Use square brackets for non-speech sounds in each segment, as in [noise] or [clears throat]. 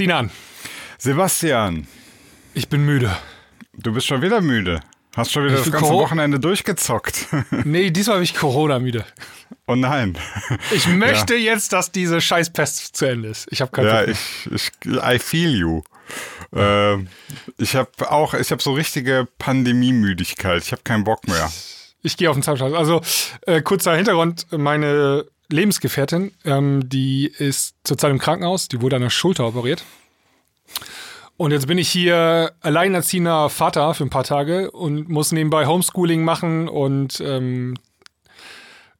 Sinan, Sebastian, ich bin müde. du bist schon wieder müde. Hast schon wieder Ich das ganze Coro- Wochenende durchgezockt. [laughs] Nee, diesmal bin ich Corona-müde. oh nein. Ich [laughs] möchte jetzt, dass diese Scheißpest zu Ende ist. Ich habe keinen Ja, ich, ich, I feel you. Ähm, ich habe auch, ich habe so richtige Pandemiemüdigkeit. Ich habe keinen Bock mehr. Ich gehe auf den Zahnfleisch. Also, äh, kurzer Hintergrund. Meine Lebensgefährtin, ähm, die ist zurzeit im Krankenhaus. Die wurde an der Schulter operiert. Und jetzt bin ich hier alleinerziehender Vater für ein paar Tage und muss nebenbei Homeschooling machen und ähm,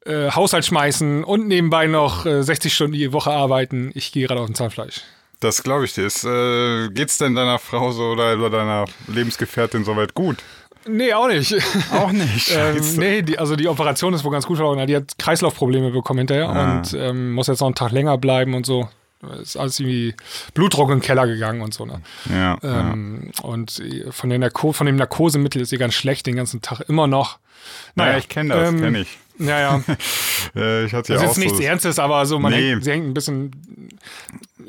äh, Haushalt schmeißen und nebenbei noch äh, 60 Stunden die Woche arbeiten. Ich gehe gerade auf den Zahnfleisch. Das glaube ich dir. Ist, äh, geht's denn deiner Frau so oder, oder deiner Lebensgefährtin soweit gut? Nee, auch nicht. Auch nicht. [laughs] Ähm, nee, die, also die Operation ist wohl ganz gut verlaufen. Die hat Kreislaufprobleme bekommen hinterher Ah. und ähm, muss jetzt noch einen Tag länger bleiben und so. Ist alles irgendwie Blutdruck in den Keller gegangen und so. Ne? Ja, ja. Ähm, und von, der Narko von dem Narkosemittel ist sie ganz schlecht den ganzen Tag immer noch. Naja, ich kenne das, ähm, kenne ich. Naja, [laughs] Äh, ich hatte das ja ist auch jetzt nichts so, Ernstes, aber so, man Nee. hängt, sie hängt ein bisschen.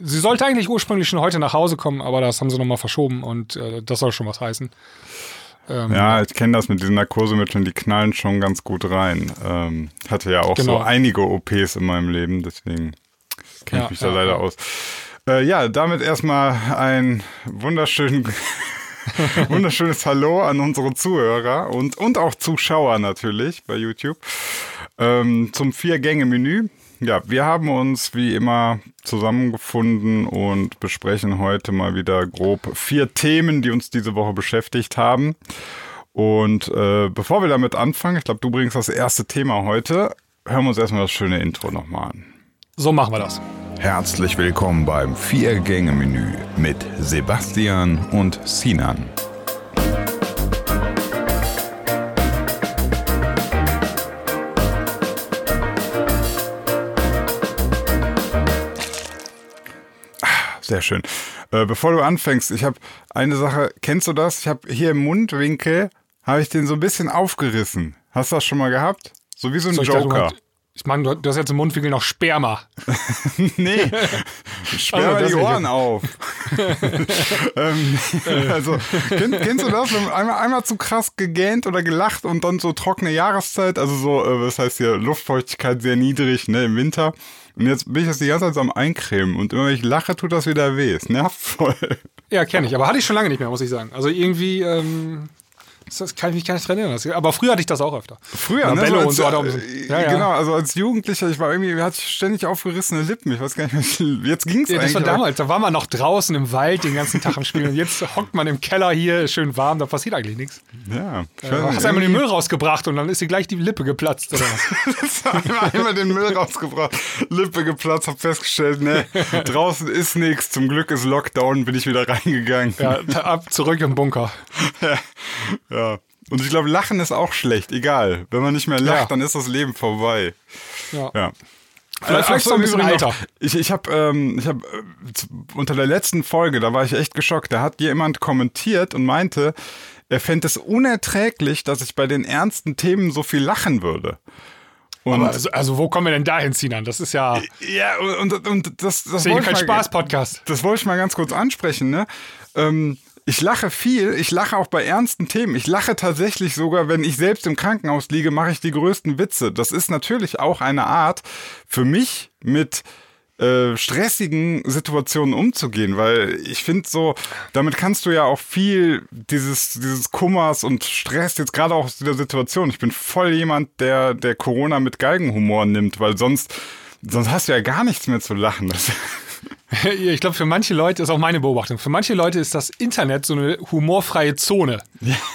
Sie sollte eigentlich ursprünglich schon heute nach Hause kommen, aber das haben sie nochmal verschoben und äh, das soll schon was heißen. Ähm, Ja, ich kenne das mit diesen Narkosemitteln, die knallen schon ganz gut rein. Ähm, ich hatte ja auch Genau. so einige OPs in meinem Leben, deswegen kenne ich Ja, mich da ja, leider aus. Äh, ja, damit erstmal ein wunderschön, [laughs] wunderschönes Hallo an unsere Zuhörer und, und auch Zuschauer natürlich bei YouTube ähm, zum Vier-Gänge-Menü. Ja, wir haben uns wie immer zusammengefunden und besprechen heute mal wieder grob vier Themen, die uns diese Woche beschäftigt haben. Und äh, bevor wir damit anfangen, ich glaube, du bringst das erste Thema heute, hören wir uns erstmal das schöne Intro nochmal an. So machen wir das. Herzlich willkommen beim Vier-Gänge-Menü mit Sebastian und Sinan. Sehr schön. Äh, bevor du anfängst, ich habe eine Sache, kennst du das? Ich habe hier im Mundwinkel, habe ich den so ein bisschen aufgerissen. Hast du das schon mal gehabt? So wie so ein So, ich dachte, Joker. Ich meine, du, hast jetzt im Mundwinkel noch Sperma. [laughs] nee, [laughs] sperr Also, die. Ohren auf. [laughs] ähm, also, kenn, kennst du das? Einmal, einmal zu krass gegähnt oder gelacht und dann so trockene Jahreszeit, also so, äh, was heißt hier, Luftfeuchtigkeit sehr niedrig, ne, im Winter. Und jetzt bin ich das die ganze Zeit am Eincremen und immer wenn ich lache, tut das wieder weh. Es nervt voll. Ja, kenne ich, aber hatte ich schon lange nicht mehr, muss ich sagen. Also irgendwie, ähm, das kann ich mich gar nicht dran erinnern. Das- Aber früher hatte ich das auch öfter. Früher, Ja, ne? Bello so und als, so hat auch- äh, ja, ja. Genau, also als Jugendlicher, ich war irgendwie, hatte ich ständig aufgerissene Lippen. Ich weiß gar nicht, mehr, jetzt ging's Ja, das eigentlich. war aber- damals, da war man noch draußen im Wald den ganzen Tag am Spielen. Und jetzt hockt man im Keller hier, schön warm, da passiert eigentlich nichts. Ja, ich nicht, hast einmal den Müll rausgebracht und dann ist dir gleich die Lippe geplatzt. Oder was? [laughs] einmal, den Müll rausgebracht, Lippe geplatzt, hab festgestellt, ne, draußen ist nichts. Zum Glück ist Lockdown, bin ich wieder reingegangen. ja, ab, zurück im Bunker. [laughs] Ja. Und ich glaube, Lachen ist auch schlecht, egal. Wenn man nicht mehr lacht, Ja. dann ist das Leben vorbei. Ja. Ja. Vielleicht, vielleicht so ein bisschen noch, Alter. Ich, ich habe ähm, ich hab, äh, unter der letzten Folge, da war ich echt geschockt, da hat jemand kommentiert und meinte, er fände es unerträglich, dass ich bei den ernsten Themen so viel lachen würde. Und also, also wo kommen wir denn dahin, Sinan? Das ist ja, das ja, und, und, und das, das ist ja wollte kein Spaß-Podcast. Das wollte ich mal ganz kurz ansprechen. Ne? Ähm, ich lache viel, ich lache auch bei ernsten Themen. Ich lache tatsächlich sogar, wenn ich selbst im Krankenhaus liege, mache ich die größten Witze. Das ist natürlich auch eine Art für mich mit äh, stressigen Situationen umzugehen, weil ich finde so, damit kannst du ja auch viel dieses, dieses Kummers und Stress jetzt gerade auch aus dieser Situation. Ich bin voll jemand, der, der Corona mit Galgenhumor nimmt, weil sonst, sonst hast du ja gar nichts mehr zu lachen. Das, [laughs] Ich glaube, für manche Leute ist auch meine Beobachtung. Für manche Leute ist das Internet so eine humorfreie Zone.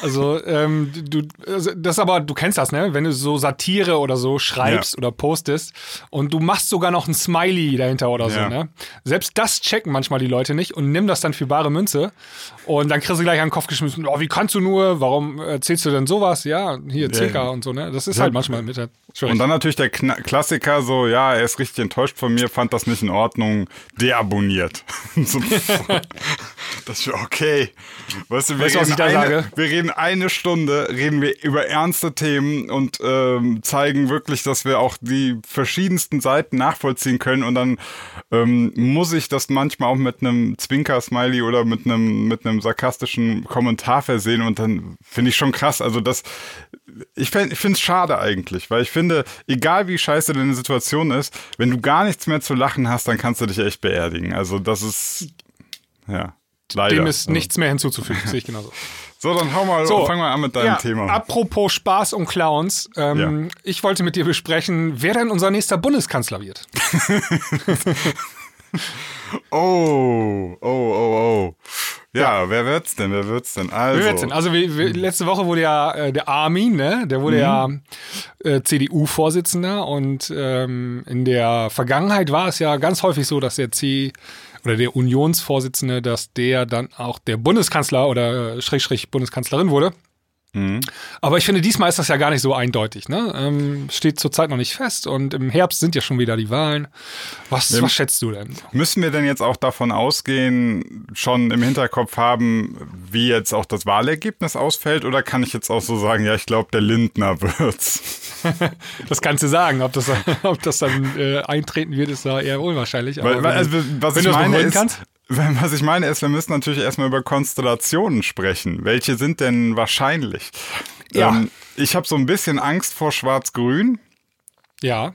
Also, ähm, du, also das aber, du kennst das, ne? Wenn du so Satire oder so schreibst Ja. oder postest und du machst sogar noch ein Smiley dahinter oder so, Ja. ne? Selbst das checken manchmal die Leute nicht und nimm das dann für bare Münze. Und dann kriegst du gleich an den Kopf geschmissen, oh, wie kannst du nur, warum erzählst du denn sowas? Ja, hier, CK Ja. und so, ne? Das ist halt manchmal mit der. Und dann natürlich der Kna Klassiker, so, ja, er ist richtig enttäuscht von mir, fand das nicht in Ordnung, deabonniert. [laughs] so, Das okay. Weißt du, wir, Weißt du, was reden ich da eine, sage? wir reden eine Stunde, reden wir über ernste Themen und ähm, zeigen wirklich, dass wir auch die verschiedensten Seiten nachvollziehen können. Und dann ähm, muss ich das manchmal auch mit einem Zwinker-Smiley oder mit einem mit einem sarkastischen Kommentar versehen. Und dann finde ich schon krass. Also das, ich, finde es schade eigentlich, weil ich finde, egal wie scheiße deine Situation ist, wenn du gar nichts mehr zu lachen hast, dann kannst du dich echt beerdigen. Also das ist, ja, leider. Dem ist Also. nichts mehr hinzuzufügen, sehe ich genauso. [laughs] So, dann hau mal, So, fang mal an mit deinem ja, Thema. Apropos Spaß und Clowns, ähm, ich wollte mit dir besprechen, wer denn unser nächster Bundeskanzler wird. [laughs] Oh, oh, oh, oh. Ja, wer wird's denn? Wer wird's denn? Also, Wer wird's denn? Also wir, wir, letzte Woche wurde ja äh, der Armin, ne? Der wurde ja äh, CDU-Vorsitzender und ähm, in der Vergangenheit war es ja ganz häufig so, dass der C oder der Unionsvorsitzende, dass der dann auch der Bundeskanzler oder äh, Schrägstrich Bundeskanzlerin wurde. Aber ich finde, diesmal ist das ja gar nicht so eindeutig. Ne? Ähm, steht zurzeit noch nicht fest und im Herbst sind ja schon wieder die Wahlen. Was, was schätzt du denn? müssen wir denn jetzt auch davon ausgehen, schon im Hinterkopf haben, wie jetzt auch das Wahlergebnis ausfällt? Oder kann ich jetzt auch so sagen, ja, ich glaube, der Lindner wird's? [laughs] Das kannst du sagen. Ob das, ob das dann äh, eintreten wird, ist da eher unwahrscheinlich. Weil, weil, wenn- also, was wenn ich meine ist, kannst? Was ich meine ist, wir müssen natürlich erstmal über Konstellationen sprechen. Welche sind denn wahrscheinlich? Ja. Ähm, ich habe so ein bisschen Angst vor Schwarz-Grün. ja.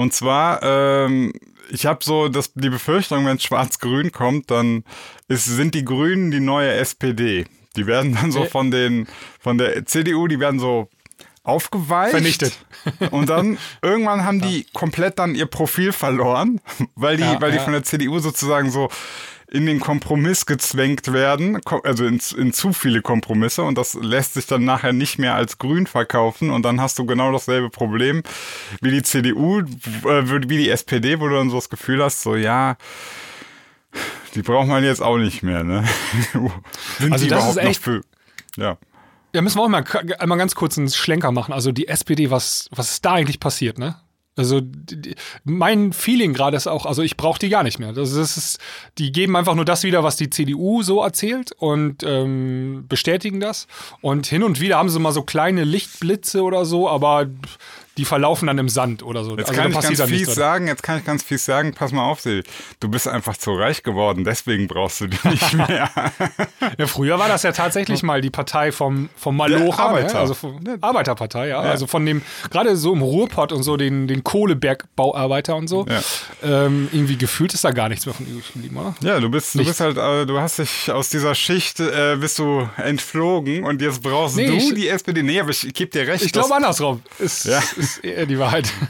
Und zwar, ähm, ich habe so das, die Befürchtung, wenn Schwarz-Grün kommt, dann ist, sind die Grünen die neue SPD. Die werden dann so Äh. von den von der CDU, die werden so aufgeweicht. Vernichtet. [laughs] Und dann irgendwann haben die komplett dann ihr Profil verloren, weil die, Ja, weil die ja. von der CDU sozusagen so in den Kompromiss gezwängt werden, also in, in zu viele Kompromisse und das lässt sich dann nachher nicht mehr als grün verkaufen und dann hast du genau dasselbe Problem wie die CDU, äh, wie die SPD, wo du dann so das Gefühl hast, so ja, die braucht man jetzt auch nicht mehr, ne? [laughs] Sind Also die das überhaupt ist noch echt- für, ja. Ja, müssen wir auch mal einmal ganz kurz einen Schlenker machen. Also die SPD, was, was ist da eigentlich passiert, ne? Also die, die, mein Feeling gerade ist auch, also ich brauche die gar nicht mehr. Das ist, die geben einfach nur das wieder, was die CDU so erzählt und ähm, bestätigen das. Und hin und wieder haben sie mal so kleine Lichtblitze oder so, aber die verlaufen dann im Sand oder so. Jetzt also kann ich ganz fies sagen, jetzt kann ich ganz fies sagen, pass mal auf, Silvi, du bist einfach zu reich geworden, deswegen brauchst du die [laughs] nicht mehr. Ja, früher war das ja tatsächlich mal die Partei vom, vom Malocha, Der Arbeiter. Ne? also von, Arbeiterpartei, ja. Also von dem, gerade so im Ruhrpott und so, den, den Kohlebergbauarbeiter und so. Ja. Ähm, irgendwie gefühlt ist da gar nichts mehr von übrig geblieben, oder? Ja, du bist, du bist halt, äh, du hast dich aus dieser Schicht, äh, bist du entflogen und jetzt brauchst Nee, du ich- die SPD. Nee, aber ich gebe dir recht. Ich glaube andersrum. Ist, Ja. ist eher die Wahrheit. [laughs]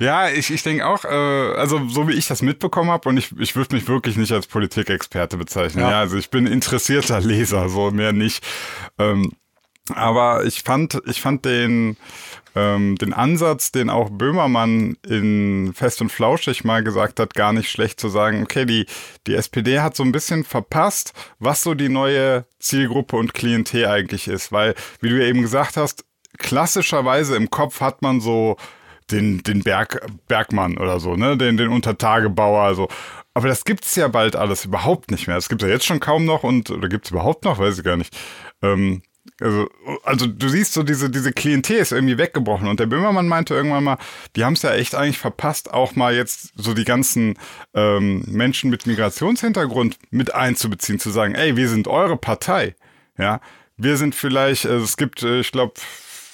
Ja, ich, ich denke auch, äh, also so wie ich das mitbekommen habe, und ich, ich würde mich wirklich nicht als Politikexperte bezeichnen. Ja. Ja. also ich bin interessierter Leser, so mehr nicht. Ähm, aber ich fand, ich fand den, ähm, den Ansatz, den auch Böhmermann in Fest und Flauschig mal gesagt hat, gar nicht schlecht zu sagen, okay, die, die SPD hat so ein bisschen verpasst, was so die neue Zielgruppe und Klientel eigentlich ist. Weil, wie du ja eben gesagt hast, klassischerweise im Kopf hat man so den, den Berg, Bergmann oder so, ne, den, den Untertagebauer, also. Aber das gibt's ja bald alles überhaupt nicht mehr. Das gibt's ja jetzt schon kaum noch und, oder gibt's überhaupt noch? Weiß ich gar nicht. Ähm, also, also du siehst so, diese, diese Klientel ist irgendwie weggebrochen. Und der Böhmermann meinte irgendwann mal, die haben es ja echt eigentlich verpasst, auch mal jetzt so die ganzen ähm, Menschen mit Migrationshintergrund mit einzubeziehen, zu sagen, ey, wir sind eure Partei. Ja, wir sind vielleicht, also es gibt, äh, ich glaube,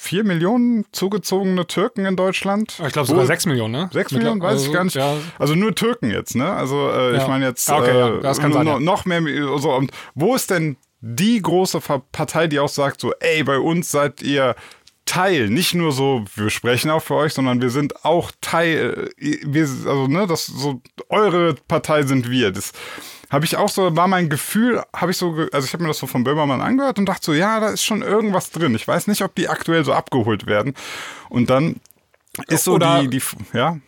vier Millionen zugezogene Türken in Deutschland. Ich glaube sogar sechs Millionen, ne? Sechs Millionen, weiß ich also, gar nicht. Ja, Also nur Türken jetzt, ne? Also äh, ich Ja. meine jetzt Ah, okay, ja, äh, das kann sein, noch, ja. noch mehr. So, und wo ist denn die große Partei, die auch sagt so, ey, bei uns seid ihr Teil, nicht nur so, wir sprechen auch für euch, sondern wir sind auch Teil, äh, wir, also ne, das so eure Partei sind wir. Das habe ich auch so, war mein Gefühl, habe ich so, also ich habe mir das so von Böhmermann angehört und dachte so, ja, da ist schon irgendwas drin. Ich weiß nicht, ob die aktuell so abgeholt werden. Und dann ist so Oder- die, die, ja,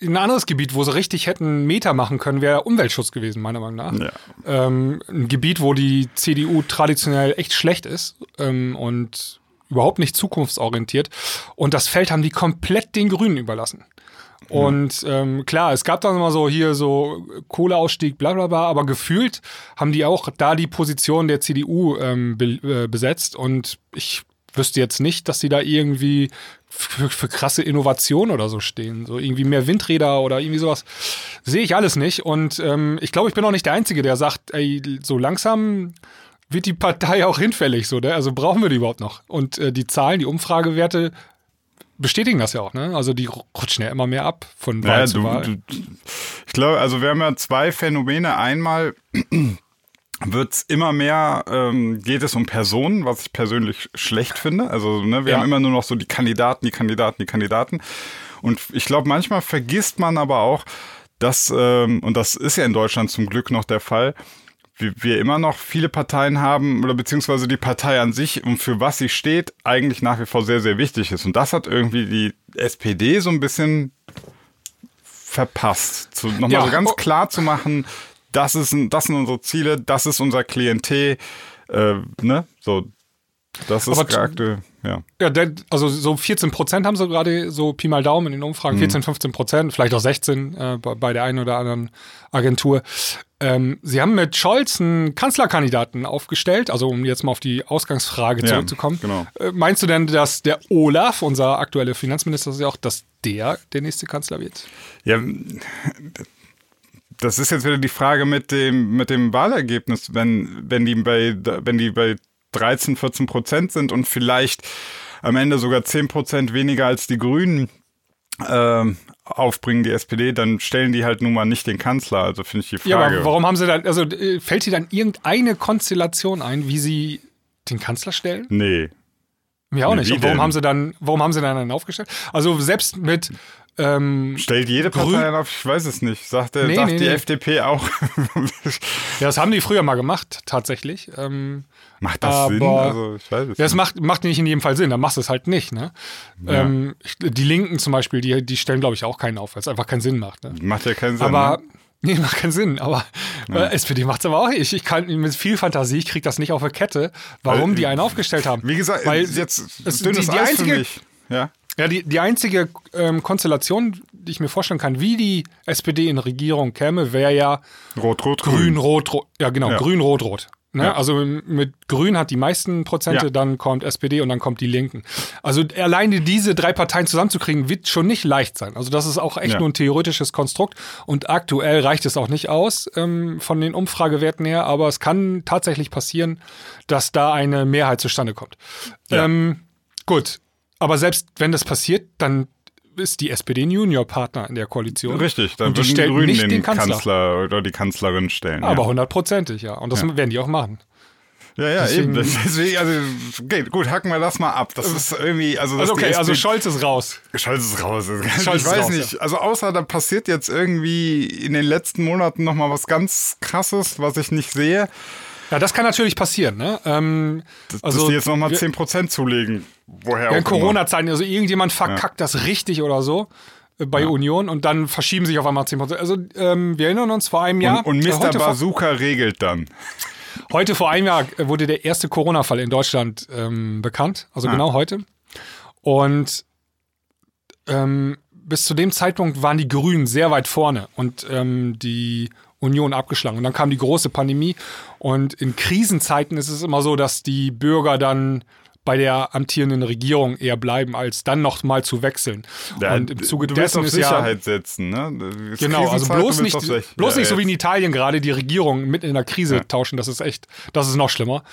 Ein anderes Gebiet, wo sie richtig hätten Meter machen können, wäre Umweltschutz gewesen, meiner Meinung nach. Ja. Ähm, ein Gebiet, wo die CDU traditionell echt schlecht ist ähm, und überhaupt nicht zukunftsorientiert. Und das Feld haben die komplett den Grünen überlassen. Und ähm, klar, es gab dann immer so hier so Kohleausstieg, bla bla bla, aber gefühlt haben die auch da die Position der CDU ähm, be äh, besetzt. Und ich wüsste jetzt nicht, dass sie da irgendwie für, für krasse Innovation oder so stehen. So irgendwie mehr Windräder oder irgendwie sowas. Sehe ich alles nicht. Und ähm, ich glaube, ich bin auch nicht der Einzige, der sagt, ey, so langsam wird die Partei auch hinfällig. So, ne? Also brauchen wir die überhaupt noch? Und äh, die Zahlen, die Umfragewerte bestätigen das ja auch, ne? Also die rutschen ja immer mehr ab von Wahl Ja, zu du, Wahl. du, ich glaube, also wir haben ja zwei Phänomene. Einmal [clears throat] wird's immer mehr, ähm, geht es um Personen, was ich persönlich schlecht finde. Also ne, wir Ja. haben immer nur noch so die Kandidaten, die Kandidaten, die Kandidaten. Und ich glaube, manchmal vergisst man aber auch, dass, ähm, und das ist ja in Deutschland zum Glück noch der Fall, wir, wir immer noch viele Parteien haben oder beziehungsweise die Partei an sich und für was sie steht, eigentlich nach wie vor sehr, sehr wichtig ist. Und das hat irgendwie die SPD so ein bisschen verpasst. Zu, nochmal Ja. so ganz Oh. klar zu machen, das, ist, das sind unsere Ziele, das ist unser Klientel, äh, ne? So, das ist aktuell, ja. Ja, also so 14 Prozent haben sie gerade so Pi mal Daumen in den Mhm. Umfragen, 14, 15 Prozent, vielleicht auch 16 äh, bei der einen oder anderen Agentur. Ähm, sie haben mit Scholz einen Kanzlerkandidaten aufgestellt, also um jetzt mal auf die Ausgangsfrage Ja, zurückzukommen. genau. Äh, meinst du denn, dass der Olaf, unser aktueller Finanzminister, ist ja auch, dass der der nächste Kanzler wird? Ja, das ist jetzt wieder die Frage mit dem, mit dem Wahlergebnis, wenn, wenn die bei, wenn die bei 13, 14 Prozent sind und vielleicht am Ende sogar 10 Prozent weniger als die Grünen ähm, aufbringen, die SPD, dann stellen die halt nun mal nicht den Kanzler. Also finde ich die Frage. Ja, aber warum haben sie dann, also äh, fällt dir dann irgendeine Konstellation ein, wie sie den Kanzler stellen? Nee. Mir auch Nee, nicht. warum denn? haben sie dann, warum haben sie dann einen aufgestellt? Also selbst mit ähm, Stellt jede Partei einen auf? Ich weiß es nicht. Sagt, der, Nee, sagt nee, die. FDP auch. [laughs] Ja, das haben die früher mal gemacht, tatsächlich. Ähm, Macht das Aber- Sinn? Also, ich weiß es ja, nicht. macht, macht nicht in jedem Fall Sinn, dann machst du es halt nicht. Ne? Ähm, ich, die Linken zum Beispiel, die, die stellen, glaube ich, auch keinen auf, weil es einfach keinen Sinn macht. Ne? Macht ja keinen Sinn. Aber, ne? nee, macht keinen Sinn. Aber äh, SPD macht es aber auch nicht. Ich kann mit viel Fantasie, ich kriege das nicht auf der Kette, warum Weil, die einen aufgestellt haben. Wie gesagt, weil jetzt es- dünnes die- die Eis einzige- für mich. Ja. Ja, die, die einzige ähm, Konstellation, die ich mir vorstellen kann, wie die SPD in Regierung käme, wäre ja Rot, Rot, Grün, Grün. Rot, Rot. Ja, genau, Ja. Grün, Rot, Rot. Ne? Ja. Also mit Grün hat die meisten Prozente, Ja. dann kommt SPD und dann kommt die Linken. Also alleine diese drei Parteien zusammenzukriegen, wird schon nicht leicht sein. Also das ist auch echt Ja. nur ein theoretisches Konstrukt und aktuell reicht es auch nicht aus ähm, von den Umfragewerten her, aber es kann tatsächlich passieren, dass da eine Mehrheit zustande kommt. Ja. Ähm, gut, aber selbst wenn das passiert, dann ist die SPD ein Juniorpartner in der Koalition. Richtig, dann würden die Grünen den, den Kanzler. Kanzler. oder die Kanzlerin stellen. Aber ja. hundertprozentig, ja. Und das werden die auch machen. Ja, ja, Deswegen- eben. Deswegen, also, okay, gut, hacken wir das mal ab. Das ist irgendwie, also, Also okay, also Scholz ist raus. Scholz ist raus. Scholz ich weiß raus, nicht. Also außer da passiert jetzt irgendwie in den letzten Monaten noch mal was ganz Krasses, was ich nicht sehe, Ja, das kann natürlich passieren, ne? Ähm, dass also die jetzt noch mal wir- 10% zulegen. Woher ja, in. Corona-Zeiten, also irgendjemand verkackt das richtig oder so äh, bei Union und dann verschieben sich auf einmal 10%. Also ähm, wir erinnern uns vor einem Jahr. Und, und Mr. Bazooka regelt dann. heute vor einem Jahr wurde der erste Corona-Fall in Deutschland ähm, bekannt. Also genau heute. Und ähm, bis zu dem Zeitpunkt waren die Grünen sehr weit vorne und ähm, die Union abgeschlagen. Und dann kam die große Pandemie. Und in Krisenzeiten ist es immer so, dass die Bürger dann bei der amtierenden Regierung eher bleiben, als dann noch mal zu wechseln. Ja, und im Zuge du dessen auf ist ja Sicherheit setzen, ne? Genau, also bloß nicht, bloß ja, nicht so wie in. Italien gerade die Regierung mit in der Krise Ja. tauschen. Das ist echt, das ist noch schlimmer.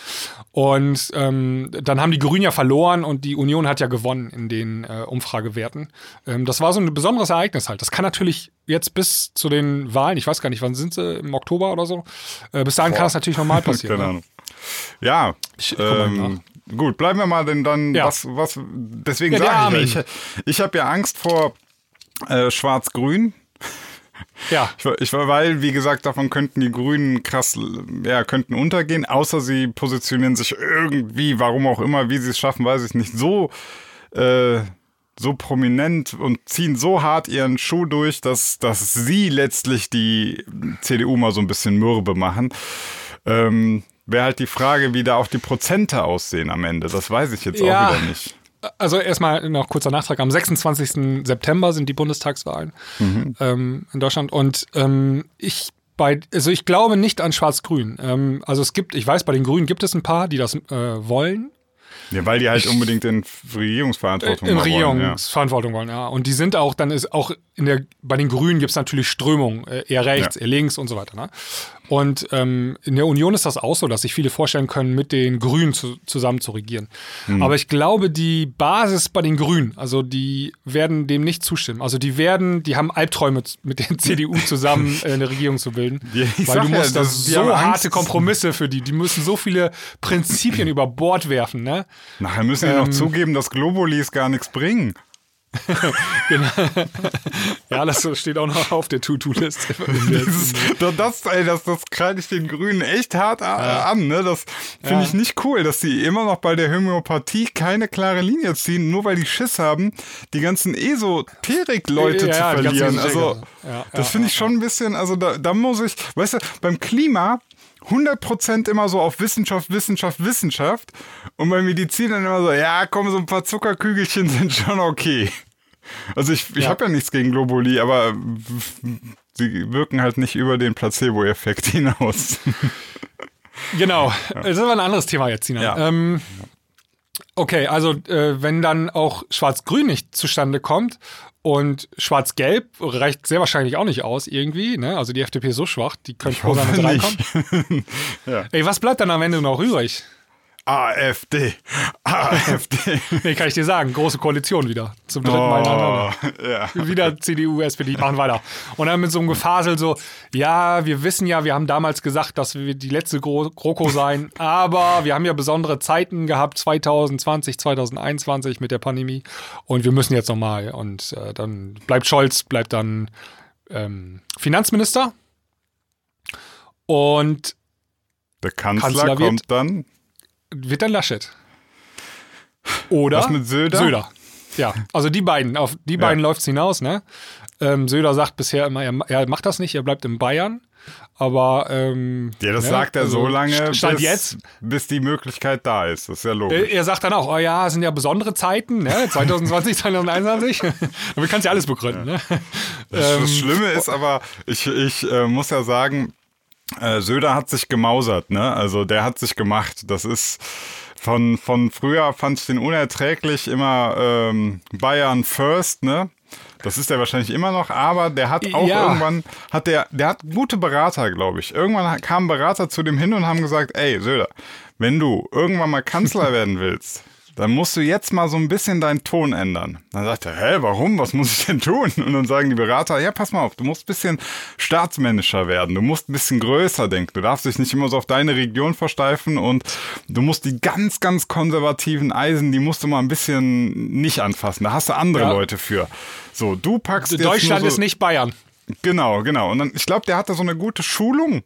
Und ähm, dann haben die Grünen ja verloren und die Union hat ja gewonnen in den äh, Umfragewerten. Ähm, das war so ein besonderes Ereignis halt. Das kann natürlich jetzt bis zu den Wahlen, ich weiß gar nicht, wann sind sie, im Oktober oder so, äh, bis dahin kann das natürlich normal [laughs] passieren. Keine ne? Ahnung. Ja, Ich- ich ähm, gut, bleiben wir mal denn dann, Ja. was, was, deswegen Ja, sage ich, ich, ich habe ja Angst vor äh, Schwarz-Grün. Ja, Ich, ich, weil, wie gesagt, davon könnten die Grünen krass, ja, könnten untergehen, außer sie positionieren sich irgendwie, warum auch immer, wie sie es schaffen, weiß ich nicht, so, äh, so prominent und ziehen so hart ihren Schuh durch, dass, dass sie letztlich die CDU mal so ein bisschen mürbe machen. Ähm, Wäre halt die Frage, wie da auch die Prozente aussehen am Ende. Das weiß ich jetzt Ja. auch wieder nicht. also erstmal noch kurzer Nachtrag. Am 26. September sind die Bundestagswahlen Mhm. ähm, in Deutschland. Und ähm, ich bei, also ich glaube nicht an Schwarz-Grün. Ähm, also es gibt, ich weiß, bei den Grünen gibt es ein paar, die das äh, wollen. Ja, weil die halt unbedingt in Regierungsverantwortung in mal wollen, ja. Regierungsverantwortung wollen, ja. Und die sind auch, dann ist auch in der, bei den Grünen gibt es natürlich Strömungen, äh, eher rechts, Ja. eher links und so weiter. Ne? Und ähm, in der Union ist das auch so, dass sich viele vorstellen können, mit den Grünen zu, zusammen zu regieren. Hm. Aber ich glaube, die Basis bei den Grünen, also die werden dem nicht zustimmen. Also die werden, die haben Albträume mit den [laughs] CDU zusammen äh, eine Regierung zu bilden. [laughs] Ja, weil du ja, musst da das- die so harte Kompromisse für die. Die müssen so viele Prinzipien [laughs] über Bord werfen, ne? Nachher müssen die Ähm. noch zugeben, dass Globulis gar nichts bringen. [laughs] Ja, das steht auch noch auf der To-Do-Liste. [laughs] Das, das, ey, das, das kreide ich den Grünen echt hart a- an. Ne? Das finde Ja. ich nicht cool, dass die immer noch bei der Homöopathie keine klare Linie ziehen, nur weil die Schiss haben, die ganzen Esoterik-Leute Ja, zu ja, verlieren. Also. Ja, das ja, finde ich schon ein bisschen, also da, da muss ich, weißt du, beim Klima 100% immer so auf Wissenschaft, Wissenschaft, Wissenschaft und bei Medizin dann immer so, ja, komm, so ein paar Zuckerkügelchen [laughs] sind schon okay. Also ich, ich Ja. habe ja nichts gegen Globuli, aber sie wirken halt nicht über den Placebo-Effekt [laughs] hinaus. Genau, das ist aber ein anderes Thema jetzt, Sina. Ja. Ähm, okay, also äh, wenn dann auch Schwarz-Grün nicht zustande kommt und Schwarz-Gelb reicht sehr wahrscheinlich auch nicht aus irgendwie, ne? Also die FDP ist so schwach, die können froh sein, sie reinkommen. [laughs] ja. Ey, was bleibt dann am Ende noch übrig? AfD. AfD. [laughs] Nee, kann ich dir sagen, große Koalition wieder. Zum dritten Mal. Oh, ja. Wieder CDU, SPD, machen weiter. Und dann mit so einem Gefasel so, ja, wir wissen ja, wir haben damals gesagt, dass wir die letzte Gro GroKo sein, [laughs] aber wir haben ja besondere Zeiten gehabt, 2020, 2021 mit der Pandemie und wir müssen jetzt nochmal. Und äh, dann bleibt Scholz, bleibt dann ähm, Finanzminister und Der Kanzler, Kanzler kommt dann. Wird dann Laschet. Oder Was mit Söder? Söder. Ja, also die beiden, auf die Ja. beiden läuft's hinaus, ne? Ähm, Söder sagt bisher immer, er, er macht das nicht, er bleibt in Bayern. Aber ähm, Ja, das ne, sagt er also so lange, Stand bis, jetzt. bis die Möglichkeit da ist. Das ist ja logisch. Er sagt dann auch, oh ja, es sind ja besondere Zeiten, ne? 2020, 2021. Damit kannst du ja alles begründen, ne? Das, Ähm, das Schlimme ist aber, ich, ich äh, muss ja sagen, äh, Söder hat sich gemausert, ne? Also der hat sich gemacht. Das ist von, von früher fand ich den unerträglich immer ähm, Bayern First, ne? Das ist er wahrscheinlich immer noch, aber der hat auch Ja. irgendwann, hat der, der hat gute Berater, glaube ich. Irgendwann kamen Berater zu dem hin und haben gesagt, ey, Söder, wenn du irgendwann mal Kanzler [laughs] werden willst, dann musst du jetzt mal so ein bisschen deinen Ton ändern. Dann sagt er, hä, warum? Was muss ich denn tun? Und dann sagen die Berater, ja, pass mal auf, du musst ein bisschen staatsmännischer werden. Du musst ein bisschen größer denken. Du darfst dich nicht immer so auf deine Region versteifen und du musst die ganz, ganz konservativen Eisen, die musst du mal ein bisschen nicht anfassen. Da hast du andere Ja. Leute für. So, du packst Deutschland so, ist nicht Bayern. Genau, genau. Und dann, ich glaube, der hatte so eine gute Schulung.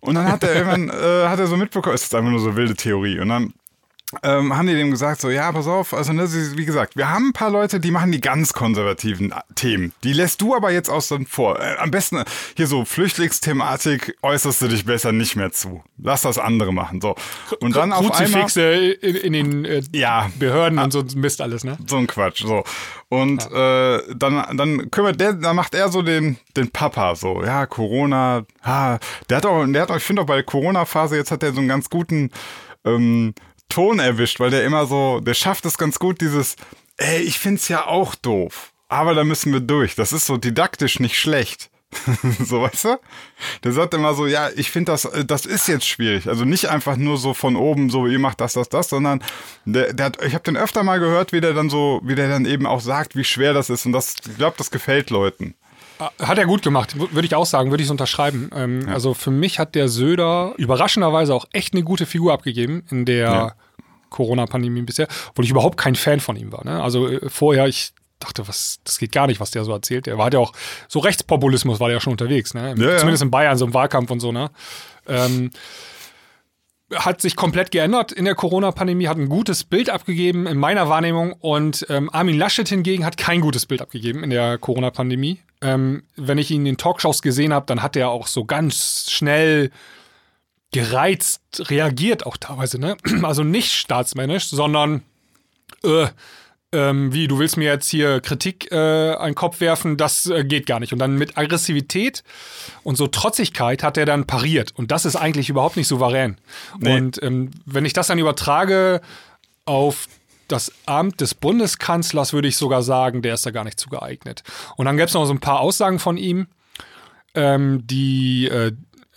Und dann hat er irgendwann, [laughs] äh, hat er so mitbekommen, es ist einfach nur so wilde Theorie. Und dann ähm, haben die dem gesagt, so, ja, pass auf, also ne, wie gesagt, wir haben ein paar Leute, die machen die ganz konservativen äh, Themen. Die lässt du aber jetzt außen vor. Äh, am besten äh, hier so Flüchtlingsthematik äußerst du dich besser nicht mehr zu. Lass das andere machen. So. Und dann auf einmal. In, in den äh, Ja, Behörden und so Mist alles, ne? so ein Quatsch. So. Und äh, dann, dann kümmert der, dann macht er so den, den Papa so, ja, Corona, ha, der hat auch, der hat auch, ich finde auch bei der Corona-Phase, jetzt hat er so einen ganz guten ähm, Ton erwischt, weil der immer so, der schafft es ganz gut, dieses, ey, ich find's ja auch doof, aber da müssen wir durch. Das ist so didaktisch nicht schlecht. [laughs] so, weißt du? Der sagt immer so, ja, ich finde das, äh, das ist jetzt schwierig. Also nicht einfach nur so von oben, so, ihr macht das, das, das, sondern der, der hat, ich habe den öfter mal gehört, wie der dann so, wie der dann eben auch sagt, wie schwer das ist. Und das, ich glaube, das gefällt Leuten. Hat er gut gemacht, würde ich auch sagen, würde ich so unterschreiben. Ähm, Also für mich hat der Söder überraschenderweise auch echt eine gute Figur abgegeben in der Ja. Corona-Pandemie bisher, obwohl ich überhaupt kein Fan von ihm war. Ne? Also äh, vorher, ich dachte, was, das geht gar nicht, was der so erzählt. Der war ja auch, so Rechtspopulismus war der ja schon unterwegs, ne? Ja, ja. Zumindest in Bayern, so im Wahlkampf und so, ne? Ähm, hat sich komplett geändert in der Corona-Pandemie, hat ein gutes Bild abgegeben in meiner Wahrnehmung und ähm, Armin Laschet hingegen hat kein gutes Bild abgegeben in der Corona-Pandemie. Ähm, wenn ich ihn in den Talkshows gesehen habe, dann hat er auch so ganz schnell gereizt reagiert, auch teilweise, ne? [clears throat] Also nicht staatsmännisch, sondern äh, ähm, wie, du willst mir jetzt hier Kritik äh, an den Kopf werfen, das äh, geht gar nicht. Und dann mit Aggressivität und so Trotzigkeit hat er dann pariert. Und das ist eigentlich überhaupt nicht souverän. Nee. Und ähm, wenn ich das dann übertrage auf das Amt des Bundeskanzlers, würde ich sogar sagen, der ist da gar nicht zu geeignet. Und dann gäbe es noch so ein paar Aussagen von ihm, ähm, die äh,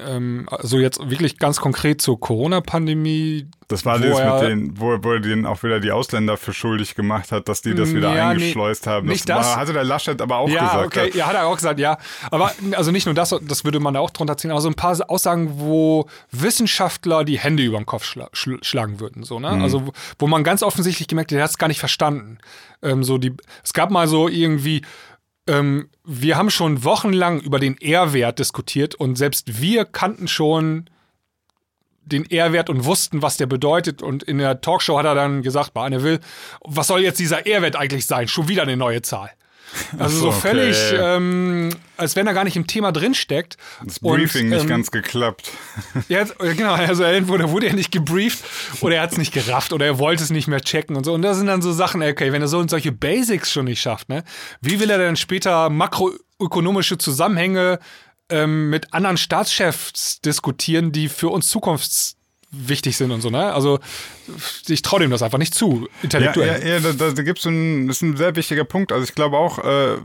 ähm, also jetzt wirklich ganz konkret zur Corona-Pandemie. Das war das mit den, wo, wo er den auch wieder die Ausländer für schuldig gemacht hat, dass die das wieder Ja, nee, eingeschleust haben. nicht das, das. War, hatte der Laschet aber auch ja, gesagt. okay, ja, hat er auch gesagt, ja. Aber also nicht nur das, das würde man da auch drunter ziehen, aber so ein paar Aussagen, wo Wissenschaftler die Hände über den Kopf schla schl schlagen würden, so, ne? Mhm. Also, wo- wo man ganz offensichtlich gemerkt hat, der hat es gar nicht verstanden. Ähm, so die, es gab mal so irgendwie, ähm, wir haben schon wochenlang über den R-Wert diskutiert und selbst wir kannten schon den R-Wert und wussten, was der bedeutet. Und in der Talkshow hat er dann gesagt, bei Anne Will, was soll jetzt dieser R-Wert eigentlich sein? Schon wieder eine neue Zahl. Also so, so okay. völlig, ähm, als wenn er gar nicht im Thema drinsteckt. Das Briefing und, nicht ähm, ganz geklappt. ja, genau, also entweder wurde er nicht gebrieft oder er hat es nicht gerafft oder er wollte es nicht mehr checken und so. Und das sind dann so Sachen, okay, wenn er so solche Basics schon nicht schafft, ne, wie will er denn später makroökonomische Zusammenhänge ähm, mit anderen Staatschefs diskutieren, die für uns zukunftswichtig sind und so, ne? Also ich traue dem das einfach nicht zu, Ja, intellektuell. ja, ja, da, da, da gibt's ein, das ist ein sehr wichtiger Punkt. Also ich glaube auch, äh,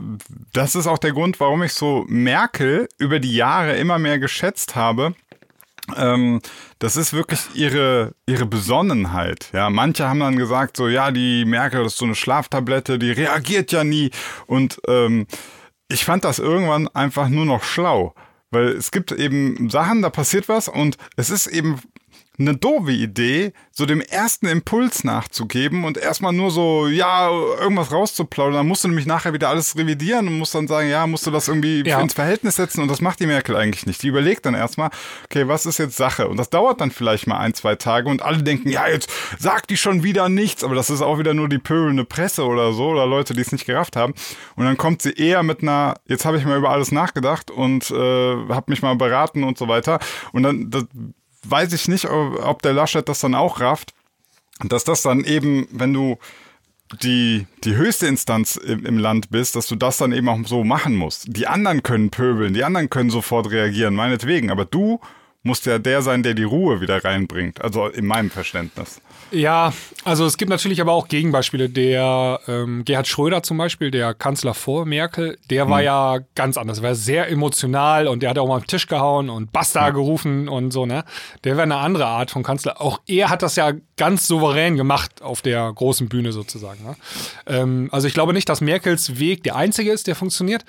das ist auch der Grund, warum ich so Merkel über die Jahre immer mehr geschätzt habe. Ähm, das ist wirklich ihre, ihre Besonnenheit. Ja, manche haben dann gesagt, so, ja, die Merkel, das ist so eine Schlaftablette, die reagiert ja nie. Und ähm, ich fand das irgendwann einfach nur noch schlau. Weil es gibt eben Sachen, da passiert was und es ist eben eine doofe Idee, so dem ersten Impuls nachzugeben und erstmal nur so, ja, irgendwas rauszuplaudern. Dann musst du nämlich nachher wieder alles revidieren und musst dann sagen, ja, musst du das irgendwie Ja. ins Verhältnis setzen und das macht die Merkel eigentlich nicht. Die überlegt dann erstmal, okay, was ist jetzt Sache? Und das dauert dann vielleicht mal ein, zwei Tage und alle denken, ja, jetzt sagt die schon wieder nichts, aber das ist auch wieder nur die pöbelnde Presse oder so oder Leute, die es nicht gerafft haben. Und dann kommt sie eher mit einer, jetzt habe ich mal über alles nachgedacht und äh, habe mich mal beraten und so weiter. Und dann das, weiß ich nicht, ob der Laschet das dann auch rafft, dass das dann eben, wenn du die, die höchste Instanz im, im Land bist, dass du das dann eben auch so machen musst. Die anderen können pöbeln, die anderen können sofort reagieren, meinetwegen, aber du musst ja der sein, der die Ruhe wieder reinbringt. Also in meinem Verständnis. Ja, also es gibt natürlich aber auch Gegenbeispiele. Der ähm, Gerhard Schröder zum Beispiel, der Kanzler vor Merkel, der war ja ganz anders. Er war sehr emotional und der hat auch mal am Tisch gehauen und Basta gerufen und so, ne? Der wäre eine andere Art von Kanzler. Auch er hat das ja ganz souverän gemacht auf der großen Bühne sozusagen. Ne? Ähm, also ich glaube nicht, dass Merkels Weg der einzige ist, der funktioniert.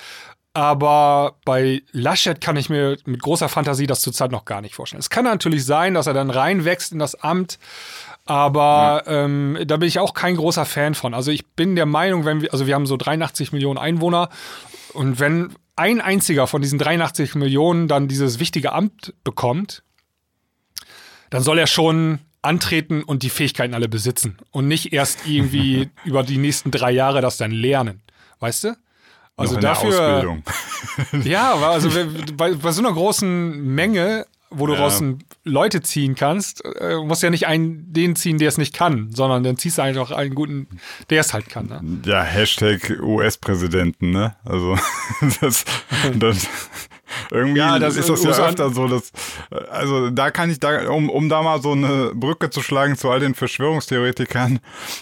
Aber bei Laschet kann ich mir mit großer Fantasie das zurzeit noch gar nicht vorstellen. Es kann natürlich sein, dass er dann reinwächst in das Amt, aber ähm, da bin ich auch kein großer Fan von. Also ich bin der Meinung, wenn wir, also wir haben so 83 Millionen Einwohner und wenn ein einziger von diesen 83 Millionen dann dieses wichtige Amt bekommt, dann soll er schon antreten und die Fähigkeiten alle besitzen und nicht erst irgendwie [laughs] über die nächsten drei Jahre das dann lernen. Weißt du? Also dafür. Ausbildung. [laughs] Ja, also bei, bei so einer großen Menge, wo du Ja. draußen Leute ziehen kannst, äh, musst du ja nicht einen den ziehen, der es nicht kann, sondern dann ziehst du eigentlich auch einen guten, der es halt kann. Ne? Ja, Hashtag US-Präsidenten, ne? Also [laughs] das, das irgendwie Ja, das ist das ja öfter so, dass also da kann ich da, um, um da mal so eine Brücke zu schlagen zu all den Verschwörungstheoretikern,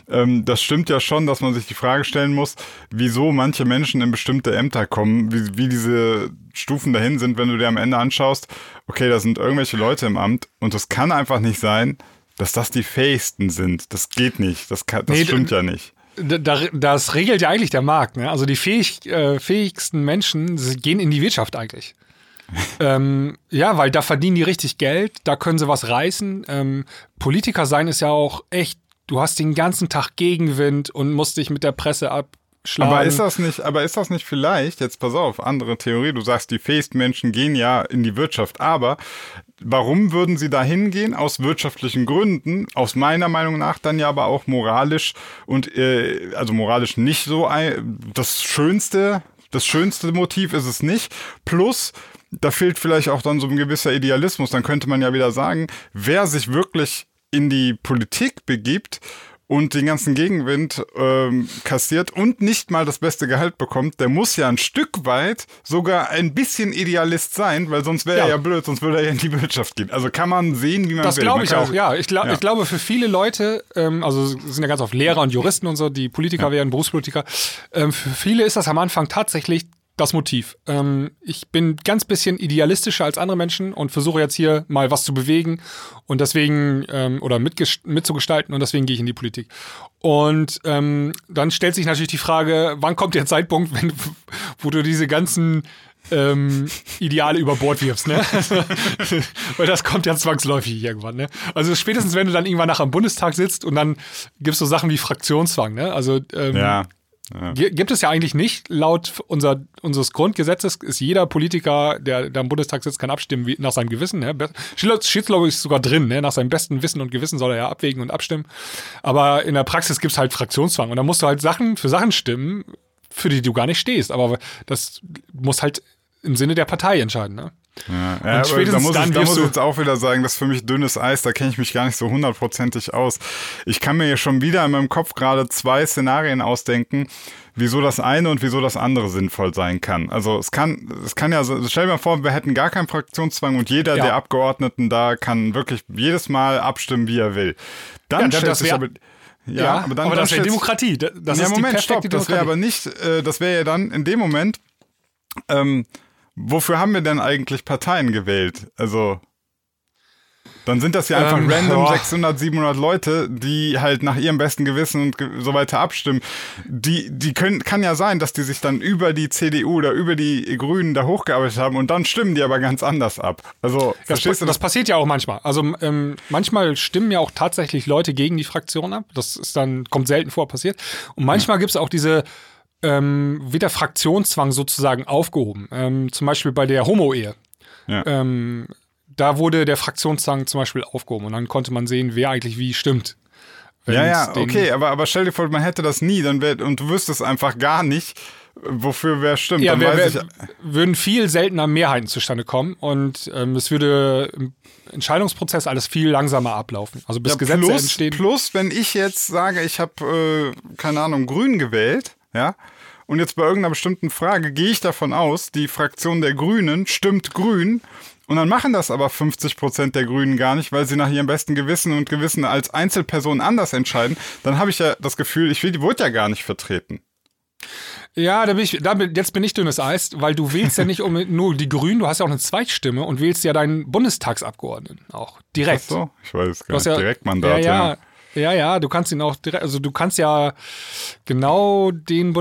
ähm, das stimmt ja schon, dass man sich die Frage stellen muss, wieso manche Menschen in bestimmte Ämter kommen, wie, wie diese Stufen dahin sind, wenn du dir am Ende anschaust, okay, da sind irgendwelche Leute im Amt und es kann einfach nicht sein, dass das die fähigsten sind. Das geht nicht. Das, kann, das Nee, stimmt ja nicht. Da, da- das regelt ja eigentlich der Markt. Ne? Also die fähig, äh, fähigsten Menschen gehen in die Wirtschaft eigentlich. [laughs] ähm, ja, weil da verdienen die richtig Geld, da können sie was reißen. Ähm, Politiker sein ist ja auch echt, du hast den ganzen Tag Gegenwind und musst dich mit der Presse abschlagen. Aber ist das nicht, aber ist das nicht vielleicht, jetzt pass auf, andere Theorie, du sagst, die fähigsten Menschen gehen ja in die Wirtschaft, aber warum würden sie da hingehen? Aus wirtschaftlichen Gründen, aus meiner Meinung nach dann ja aber auch moralisch und äh, also moralisch nicht so ein, das schönste, das schönste Motiv ist es nicht. Plus, da fehlt vielleicht auch dann so ein gewisser Idealismus. Dann könnte man ja wieder sagen, wer sich wirklich in die Politik begibt und den ganzen Gegenwind ähm, kassiert und nicht mal das beste Gehalt bekommt, der muss ja ein Stück weit sogar ein bisschen Idealist sein, weil sonst wäre Ja. er ja blöd, sonst würde er ja in die Wirtschaft gehen. Also kann man sehen, wie man Das will. glaube Man ich auch, ja. Ich, glaub, Ja. ich glaube, für viele Leute, ähm, also sind ja ganz oft Lehrer und Juristen und so, die Politiker werden, Berufspolitiker, ähm, für viele ist das am Anfang tatsächlich das Motiv. Ähm, ich bin ganz bisschen idealistischer als andere Menschen und versuche jetzt hier mal was zu bewegen und deswegen, ähm, oder mitzugestalten und deswegen gehe ich in die Politik. Und ähm, dann stellt sich natürlich die Frage, wann kommt der Zeitpunkt, [laughs] wenn, wo du diese ganzen ähm, Ideale über Bord wirfst, ne? [laughs] Weil das kommt ja zwangsläufig irgendwann, ne? Also spätestens, wenn du dann irgendwann nach am Bundestag sitzt und dann gibt's so Sachen wie Fraktionszwang, ne? Also ähm, Ja. Gi- Gibt es ja eigentlich nicht. Laut unser, unseres Grundgesetzes ist jeder Politiker, der, der am Bundestag sitzt, kann abstimmen wie, nach seinem Gewissen. Ne? Steht, steht, glaube ich, sogar drin. Ne? Nach seinem besten Wissen und Gewissen soll er ja abwägen und abstimmen. Aber in der Praxis gibt es halt Fraktionszwang. Und da musst du halt Sachen für Sachen stimmen, für die du gar nicht stehst. Aber das muss halt im Sinne der Partei entscheiden. Ne? Ja, ja, aber da muss, dann ich, da muss ich jetzt auch wieder sagen, das ist für mich dünnes Eis, da kenne ich mich gar nicht so hundertprozentig aus. Ich kann mir hier schon wieder in meinem Kopf gerade zwei Szenarien ausdenken, wieso das eine und wieso das andere sinnvoll sein kann. Also es kann, es kann ja, so- stell dir mal vor, wir hätten gar keinen Fraktionszwang und jeder Ja. der Abgeordneten da kann wirklich jedes Mal abstimmen, wie er will. Dann Ja, das- stellt das sich aber, ja, aber dann, aber das wäre Demokratie. Das ja, ist Moment, die perfekte stopp. Das wäre aber Demokratie. nicht, äh, das wäre ja dann in dem Moment, ähm, wofür haben wir denn eigentlich Parteien gewählt? Also, dann sind das ja einfach Ähm, random boah. 600, 700 Leute, die halt nach ihrem besten Gewissen und so weiter abstimmen. Die, die können, kann ja sein, dass die sich dann über die CDU oder über die Grünen da hochgearbeitet haben und dann stimmen die aber ganz anders ab. Also, Das, verstehst du das das? passiert ja auch manchmal. Also ähm, manchmal stimmen ja auch tatsächlich Leute gegen die Fraktion ab. Das ist dann, kommt selten vor, passiert. Und manchmal gibt es auch diese, ähm, wird der Fraktionszwang sozusagen aufgehoben. Ähm, zum Beispiel bei der Homo-Ehe. Ja. Ähm, da wurde der Fraktionszwang zum Beispiel aufgehoben und dann konnte man sehen, wer eigentlich wie stimmt. Ja, ja, okay, aber, aber stell dir vor, man hätte das nie, dann wär, und du wüsstest einfach gar nicht, wofür wer stimmt. Ja, dann wär, wär, würden viel seltener Mehrheiten zustande kommen und ähm, es würde im Entscheidungsprozess alles viel langsamer ablaufen. Also bis Ja, Gesetze plus, entstehen. plus, wenn ich jetzt sage, ich habe, äh, keine Ahnung, Grün gewählt, ja, und jetzt bei irgendeiner bestimmten Frage gehe ich davon aus, die Fraktion der Grünen stimmt Grün, und dann machen das aber 50 Prozent der Grünen gar nicht, weil sie nach ihrem besten Gewissen und Gewissen als Einzelperson anders entscheiden, dann habe ich ja das Gefühl, ich will, die wurde ja gar nicht vertreten. Ja, da bin ich, da bin, jetzt bin ich dünnes Eis, weil du wählst ja nicht um, [laughs] nur die Grünen, du hast ja auch eine Zweitstimme und wählst ja deinen Bundestagsabgeordneten auch direkt. Ach so, ich weiß gar hast nicht. ja, Direktmandat, ja, ja. ja. Ja, du kannst ihn auch direkt, also du kannst ja genau den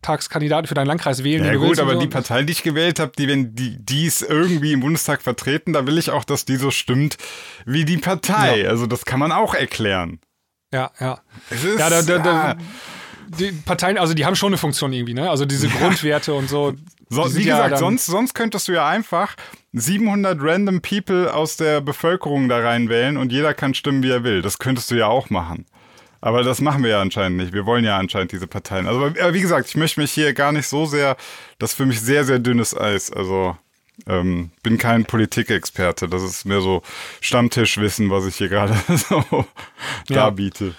Bundestagskandidaten für deinen Landkreis wählen. Ja gut, aber so. die Partei, die ich gewählt habe, die, wenn die dies irgendwie im Bundestag vertreten, da will ich auch, dass die so stimmt wie die Partei. Ja. Also das kann man auch erklären. Ja, ja. Es ist, Ja, da, da, da, ja. die Parteien, also die haben schon eine Funktion irgendwie, ne? Also diese [laughs] Grundwerte und so. So, wie ja gesagt, dann- sonst, sonst könntest du ja einfach 700 random People aus der Bevölkerung da reinwählen und jeder kann stimmen, wie er will. Das könntest du ja auch machen. Aber das machen wir ja anscheinend nicht. Wir wollen ja anscheinend diese Parteien. Also, aber wie gesagt, ich möchte mich hier gar nicht so sehr, das ist für mich sehr, sehr dünnes Eis. Also, ähm, bin kein Politikexperte. Das ist mehr so Stammtischwissen, was ich hier gerade [laughs] so Ja. darbiete.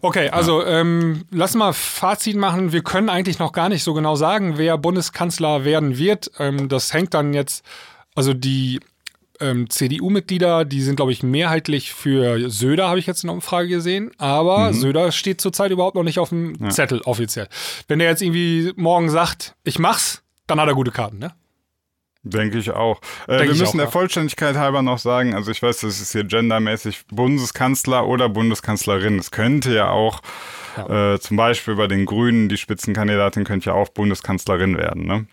Okay, also ähm, lass mal Fazit machen. Wir können eigentlich noch gar nicht so genau sagen, wer Bundeskanzler werden wird. Ähm, das hängt dann jetzt, also die ähm, CDU-Mitglieder, die sind, glaube ich, mehrheitlich für Söder, habe ich jetzt in der Umfrage gesehen. Aber Söder steht zurzeit überhaupt noch nicht auf dem Zettel offiziell. Wenn der jetzt irgendwie morgen sagt, ich mach's, dann hat er gute Karten, ne? Denke ich auch. Äh, Denke wir müssen auch, der ja. Vollständigkeit halber noch sagen, also ich weiß, das ist hier gendermäßig Bundeskanzler oder Bundeskanzlerin. Es könnte ja auch äh, zum Beispiel bei den Grünen, die Spitzenkandidatin könnte ja auch Bundeskanzlerin werden. Ne?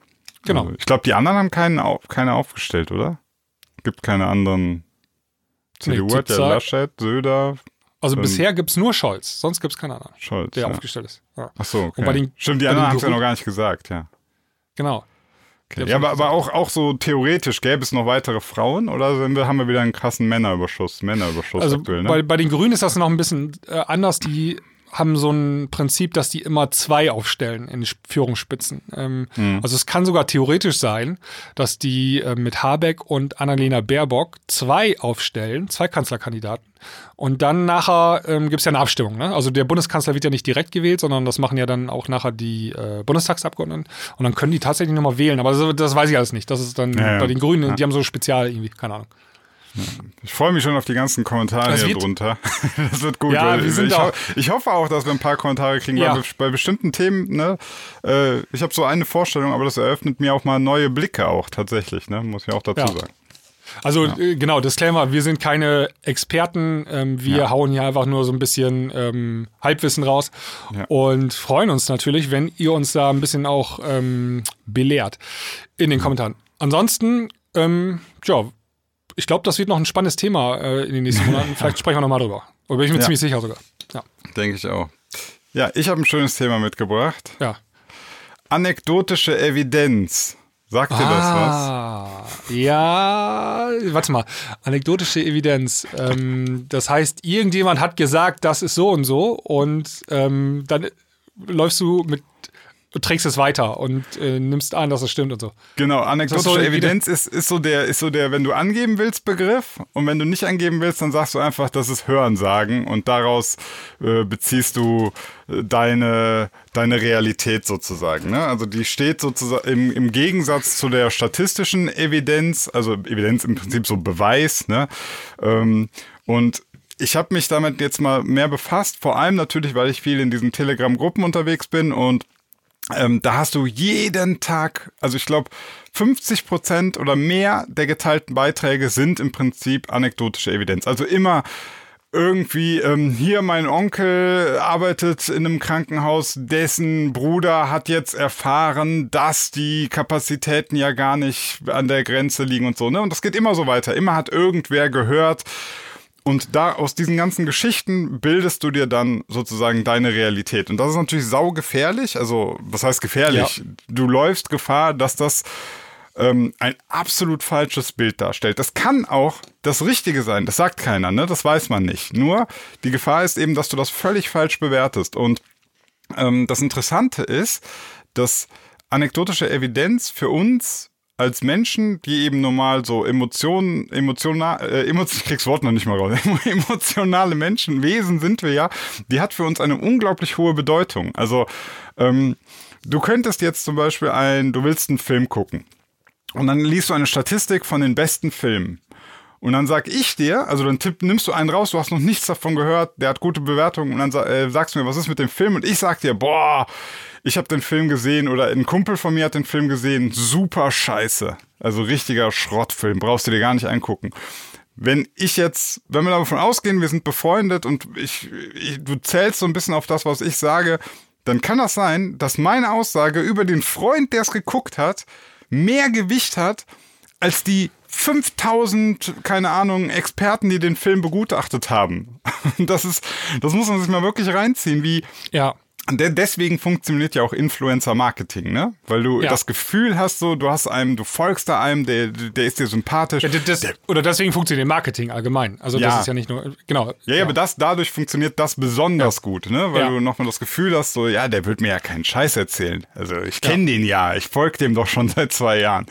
Genau. Also, ich glaube, die anderen haben keinen, au- keine aufgestellt, oder? Gibt keine anderen. CDU hat ja zurzeit- Laschet, Söder, Also bisher gibt's nur Scholz, sonst gibt's keinen anderen, Scholz. der ja. aufgestellt ist. Ja. Ach so, okay. Und bei den- Stimmt, die anderen haben es ja noch gar nicht gesagt, ja. Genau. Okay. Ja, aber, aber auch, auch so theoretisch, gäbe es noch weitere Frauen oder wir, haben wir wieder einen krassen Männerüberschuss, Männerüberschuss Also aktuell, ne? bei, bei den Grünen ist das noch ein bisschen äh, anders. Die haben so ein Prinzip, dass die immer zwei aufstellen in Führungsspitzen. Ähm, mhm. Also es kann sogar theoretisch sein, dass die äh, mit Habeck und Annalena Baerbock zwei aufstellen, zwei Kanzlerkandidaten. Und dann nachher ähm, gibt es ja eine Abstimmung. Ne? Also der Bundeskanzler wird ja nicht direkt gewählt, sondern das machen ja dann auch nachher die äh, Bundestagsabgeordneten. Und dann können die tatsächlich nochmal wählen. Aber das, das, weiß ich alles nicht. Das ist dann ja, bei den Grünen, ja. die haben so Spezial irgendwie, keine Ahnung. Ich freue mich schon auf die ganzen Kommentare das hier drunter. [laughs] Das wird gut. Ja, wir sind ich, ho ich, hoffe auch, dass wir ein paar Kommentare kriegen, ja. bei, bei, bestimmten Themen, ne, äh, ich habe so eine Vorstellung, aber das eröffnet mir auch mal neue Blicke auch tatsächlich, ne, muss ich auch dazu ja. sagen. Also ja. äh, genau, Disclaimer, wir sind keine Experten, ähm, wir ja. hauen hier einfach nur so ein bisschen ähm, Halbwissen raus ja. und freuen uns natürlich, wenn ihr uns da ein bisschen auch ähm, belehrt in den Kommentaren. Ansonsten, ähm, ja, ich glaube, das wird noch ein spannendes Thema äh, in den nächsten Monaten. [laughs] Vielleicht sprechen wir nochmal drüber. Oder bin ich mir ziemlich sicher sogar. Ja. Denke ich auch. Ja, ich habe ein schönes Thema mitgebracht. Ja. Anekdotische Evidenz. Sagt dir ah, das was? Ja, warte mal. Anekdotische Evidenz. Ähm, das heißt, irgendjemand hat gesagt, das ist so und so und ähm, dann läufst du mit du trägst es weiter und äh, nimmst an, dass es stimmt und so. Genau, anekdotische so Evidenz ist, ist, so der, ist so der, wenn du angeben willst, Begriff. Und wenn du nicht angeben willst, dann sagst du einfach, das ist Hörensagen und daraus äh, beziehst du äh, deine, deine Realität sozusagen. Ne? Also die steht sozusagen im, im Gegensatz zu der statistischen Evidenz, also Evidenz im Prinzip so Beweis. Ne? Ähm, und ich habe mich damit jetzt mal mehr befasst, vor allem natürlich, weil ich viel in diesen Telegram-Gruppen unterwegs bin und ähm, da hast du jeden Tag, also ich glaube, 50 Prozent oder mehr der geteilten Beiträge sind im Prinzip anekdotische Evidenz. Also immer irgendwie, ähm, hier mein Onkel arbeitet in einem Krankenhaus, dessen Bruder hat jetzt erfahren, dass die Kapazitäten ja gar nicht an der Grenze liegen und so, ne? Und das geht immer so weiter. Immer hat irgendwer gehört, und da aus diesen ganzen Geschichten bildest du dir dann sozusagen deine Realität. Und das ist natürlich saugefährlich. Also, was heißt gefährlich? Ja. Du läufst Gefahr, dass das ähm, ein absolut falsches Bild darstellt. Das kann auch das Richtige sein. Das sagt keiner, ne? Das weiß man nicht. Nur die Gefahr ist eben, dass du das völlig falsch bewertest. Und ähm, das Interessante ist, dass anekdotische Evidenz für uns als Menschen, die eben normal so Emotionen, emotional, äh, emotion, [laughs] ich krieg's Wort noch nicht mal raus, [laughs] emotionale Menschen, Wesen sind wir ja, die hat für uns eine unglaublich hohe Bedeutung. Also, ähm, du könntest jetzt zum Beispiel ein, du willst einen Film gucken. Und dann liest du eine Statistik von den besten Filmen. Und dann sag ich dir, also dann tipp, nimmst du einen raus, du hast noch nichts davon gehört, der hat gute Bewertungen und dann äh, sagst du mir, was ist mit dem Film? Und ich sag dir, boah, ich habe den Film gesehen oder ein Kumpel von mir hat den Film gesehen, super scheiße. Also richtiger Schrottfilm, brauchst du dir gar nicht angucken. Wenn ich jetzt, wenn wir davon ausgehen, wir sind befreundet und ich, ich, du zählst so ein bisschen auf das, was ich sage, dann kann das sein, dass meine Aussage über den Freund, der es geguckt hat, mehr Gewicht hat als die 5000, keine Ahnung, Experten, die den Film begutachtet haben. [laughs] Das ist, das muss man sich mal wirklich reinziehen, wie, ja. Deswegen funktioniert ja auch Influencer-Marketing, ne? Weil du ja. das Gefühl hast, so, du hast einem, du folgst da einem, der, der ist dir sympathisch. Ja, das, oder deswegen funktioniert Marketing allgemein. Also ja. das ist ja nicht nur, genau. Ja, ja, aber das, dadurch funktioniert das besonders gut, ne? Weil du nochmal das Gefühl hast, so, ja, der wird mir ja keinen Scheiß erzählen. Also ich kenne den ja, ich folge dem doch schon [laughs] seit zwei Jahren.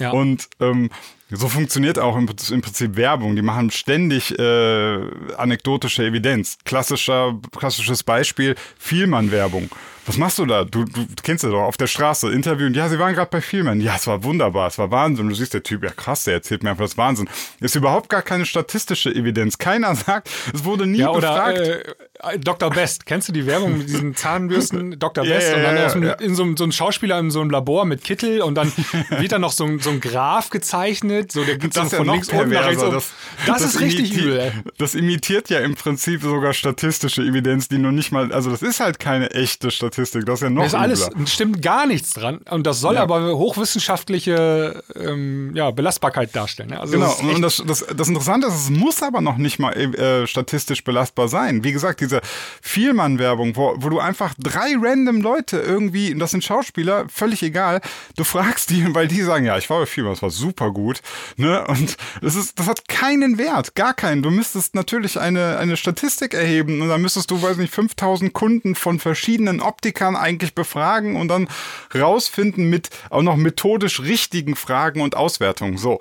Ja. Und ähm, so funktioniert auch im, im, Prinzip Werbung. Die machen ständig äh, anekdotische Evidenz. Klassischer, klassisches Beispiel, Vielmann-Werbung was machst du da? Du, du kennst du doch auf der Straße, interviewen. Ja, sie waren gerade bei Filmen. Ja, es war wunderbar, es war Wahnsinn. Du siehst, der Typ, ja krass, der erzählt mir einfach das Wahnsinn. Ist überhaupt gar keine statistische Evidenz. Keiner [laughs] sagt, es wurde nie ja, oder, befragt. Äh, Dr. Best, kennst du die Werbung mit diesen Zahnbürsten? [laughs] Dr. Best yeah, und dann yeah, dem, yeah. in so, so ein Schauspieler in so einem Labor mit Kittel und dann [laughs] wird da noch so ein, so ein Graph gezeichnet. So, der geht so von ja links unten nach rechts. Das, das, das, ist richtig übel. Ey. Das imitiert ja im Prinzip sogar statistische Evidenz, die noch nicht mal, also das ist halt keine echte Statistik. Das ist ja noch das alles stimmt gar nichts dran. Und das soll ja. aber hochwissenschaftliche ähm, ja, Belastbarkeit darstellen. Also genau, das und das, das, das Interessante ist, es muss aber noch nicht mal äh, statistisch belastbar sein. Wie gesagt, diese diese Vielmann-Werbung, wo, wo du einfach drei random Leute irgendwie, und das sind Schauspieler, völlig egal, du fragst die, [laughs] weil die sagen, ja, ich war bei Vielmann, das war super gut, ne? Und das ist, das hat keinen Wert, gar keinen. Du müsstest natürlich eine, eine Statistik erheben und dann müsstest du, weiß nicht, 5000 Kunden von verschiedenen Optikern eigentlich befragen und dann rausfinden mit auch noch methodisch richtigen Fragen und Auswertungen. So.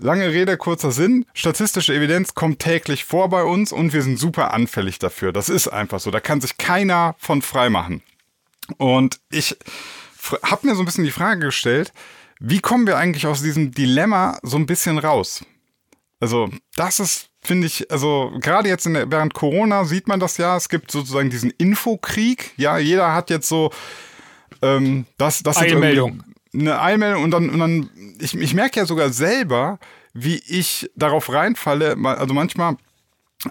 Lange Rede, kurzer Sinn. Statistische Evidenz kommt täglich vor bei uns und wir sind super anfällig dafür. Das ist einfach so. Da kann sich keiner von frei machen. Und ich habe mir so ein bisschen die Frage gestellt, wie kommen wir eigentlich aus diesem Dilemma so ein bisschen raus? Also, das ist, finde ich, also gerade jetzt der, während Corona sieht man das ja, es gibt sozusagen diesen Infokrieg. Ja, jeder hat jetzt so ähm, das, das Eilmeldung. Eine Eilmeldung und dann, und dann ich, ich merke ja sogar selber, wie ich darauf reinfalle. Also manchmal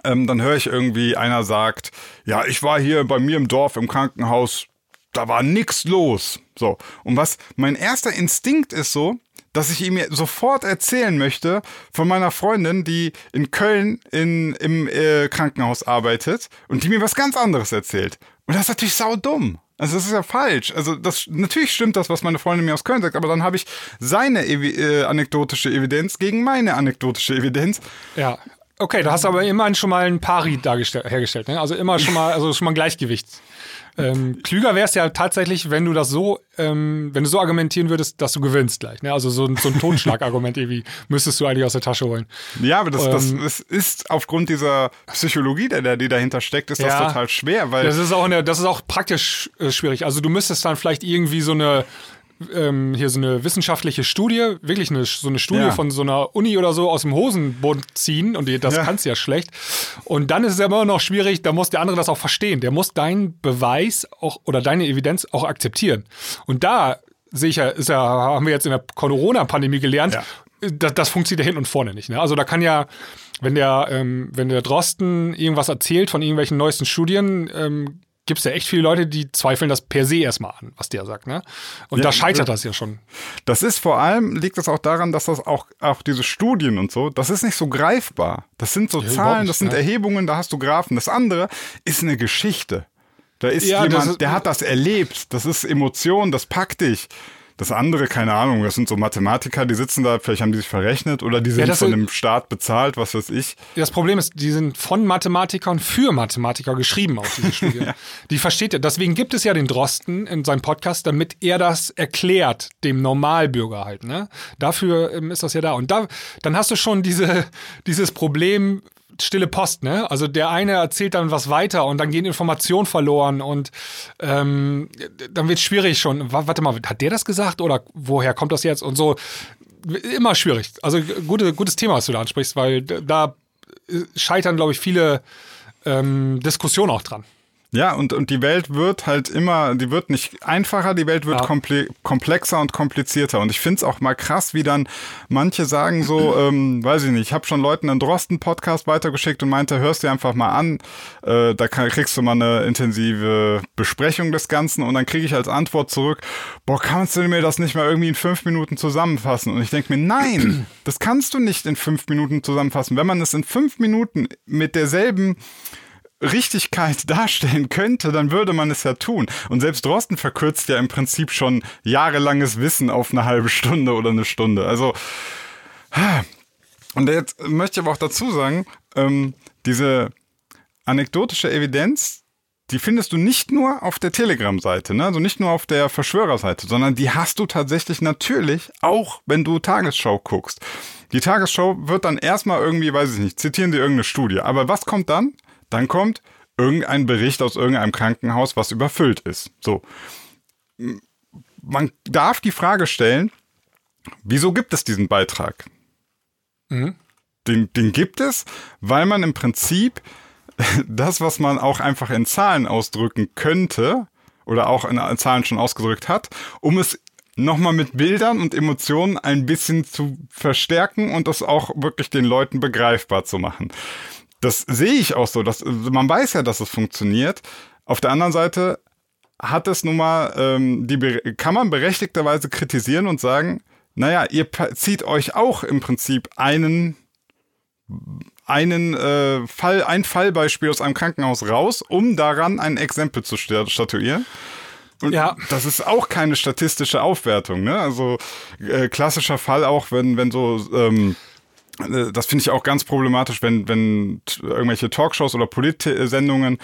ähm, dann höre ich irgendwie, einer sagt, ja, ich war hier bei mir im Dorf im Krankenhaus, da war nix los. So. Und was mein erster Instinkt ist so, dass ich ihm sofort erzählen möchte von meiner Freundin, die in Köln in, im äh, Krankenhaus arbeitet und die mir was ganz anderes erzählt. Und das ist natürlich saudumm. Also das ist ja falsch. Also das natürlich stimmt das, was meine Freundin mir aus Köln sagt, aber dann habe ich seine Evi äh, anekdotische Evidenz gegen meine anekdotische Evidenz. Ja. Okay, da hast du aber immerhin schon mal ein Pari hergestellt, ne? Also immer schon mal, also schon mal ein Gleichgewicht. Ähm, klüger wäre es ja tatsächlich, wenn du das so, ähm, wenn du so argumentieren würdest, dass du gewinnst gleich. Ne? Also so ein, so ein [laughs] Totschlagargument irgendwie müsstest du eigentlich aus der Tasche holen. Ja, aber das, ähm, das ist aufgrund dieser Psychologie, der, die dahinter steckt, ist das ja, total schwer, weil. Das ist auch eine, das ist auch praktisch äh, schwierig. Also du müsstest dann vielleicht irgendwie so eine ähm, hier so eine wissenschaftliche Studie, wirklich eine, so eine Studie ja. von so einer Uni oder so aus dem Hosenbund ziehen und das ja. kannst du ja schlecht. Und dann ist es ja immer noch schwierig, da muss der andere das auch verstehen. Der muss deinen Beweis auch oder deine Evidenz auch akzeptieren. Und da sehe ich ja, ist ja, haben wir jetzt in der Corona-Pandemie gelernt, ja. das, das funktioniert ja hinten und vorne nicht. Ne? Also da kann ja, wenn der, ähm, wenn der Drosten irgendwas erzählt von irgendwelchen neuesten Studien, ähm, gibt es ja echt viele Leute, die zweifeln das per se erstmal an, was der sagt. Ne? Und ja, da scheitert das ja schon. Das ist vor allem, liegt das auch daran, dass das auch, auch diese Studien und so, das ist nicht so greifbar. Das sind so ja, Zahlen, nicht, das sind ne? Erhebungen, da hast du Graphen. Das andere ist eine Geschichte. Da ist ja, jemand, ist, der hat das erlebt. Das ist Emotion, das packt dich. Das andere, keine Ahnung, das sind so Mathematiker, die sitzen da, vielleicht haben die sich verrechnet oder die sind ja, von dem Staat bezahlt, was weiß ich. Das Problem ist, die sind von Mathematikern für Mathematiker geschrieben, auch diese [laughs] Studie. ja. Die versteht er. Deswegen gibt es ja den Drosten in seinem Podcast, damit er das erklärt, dem Normalbürger halt. Ne? Dafür ähm, ist das ja da. Und da, dann hast du schon diese, dieses Problem, stille Post, ne? Also der eine erzählt dann was weiter und dann gehen Informationen verloren und ähm, dann wird es schwierig schon. Warte mal, hat der das gesagt oder woher kommt das jetzt und so? Immer schwierig. Also gute, gutes Thema, was du da ansprichst, weil da scheitern, glaube ich, viele ähm, Diskussionen auch dran. Ja, und, und die Welt wird halt immer, die wird nicht einfacher, die Welt wird ja. komple komplexer und komplizierter. Und ich finde es auch mal krass, wie dann manche sagen so, [clears throat] ähm, weiß ich nicht, ich habe schon Leuten einen Drosten-Podcast weitergeschickt und meinte, hörst dir einfach mal an, äh, da kann, kriegst du mal eine intensive Besprechung des Ganzen und dann kriege ich als Antwort zurück, boah, kannst du mir das nicht mal irgendwie in fünf Minuten zusammenfassen? Und ich denke mir, nein, [clears throat] das kannst du nicht in fünf Minuten zusammenfassen. Wenn man es in fünf Minuten mit derselben Richtigkeit darstellen könnte, dann würde man es ja tun. Und selbst Drosten verkürzt ja im Prinzip schon jahrelanges Wissen auf eine halbe Stunde oder eine Stunde. Also, und jetzt möchte ich aber auch dazu sagen, ähm, diese anekdotische Evidenz, die findest du nicht nur auf der Telegram-Seite, ne? also nicht nur auf der Verschwörerseite, sondern die hast du tatsächlich natürlich auch, wenn du Tagesschau guckst. Die Tagesschau wird dann erstmal irgendwie, weiß ich nicht, zitieren sie irgendeine Studie. Aber was kommt dann? Dann kommt irgendein Bericht aus irgendeinem Krankenhaus, was überfüllt ist. So. Man darf die Frage stellen, wieso gibt es diesen Beitrag? Mhm. Den, den gibt es, weil man im Prinzip [laughs] das, was man auch einfach in Zahlen ausdrücken könnte oder auch in Zahlen schon ausgedrückt hat, um es nochmal mit Bildern und Emotionen ein bisschen zu verstärken und das auch wirklich den Leuten begreifbar zu machen das sehe ich auch so. Dass, man weiß ja, dass es funktioniert. Auf der anderen Seite hat es nun mal, ähm, die kann man berechtigterweise kritisieren und sagen, naja, ihr zieht euch auch im Prinzip einen einen äh, Fall, ein Fallbeispiel aus einem Krankenhaus raus, um daran ein Exempel zu statuieren. Und Ja. das ist auch keine statistische Aufwertung, ne? Also äh, klassischer Fall auch, wenn, wenn so ähm, äh, das finde ich auch ganz problematisch, wenn, wenn irgendwelche Talkshows oder Polit-Sendungen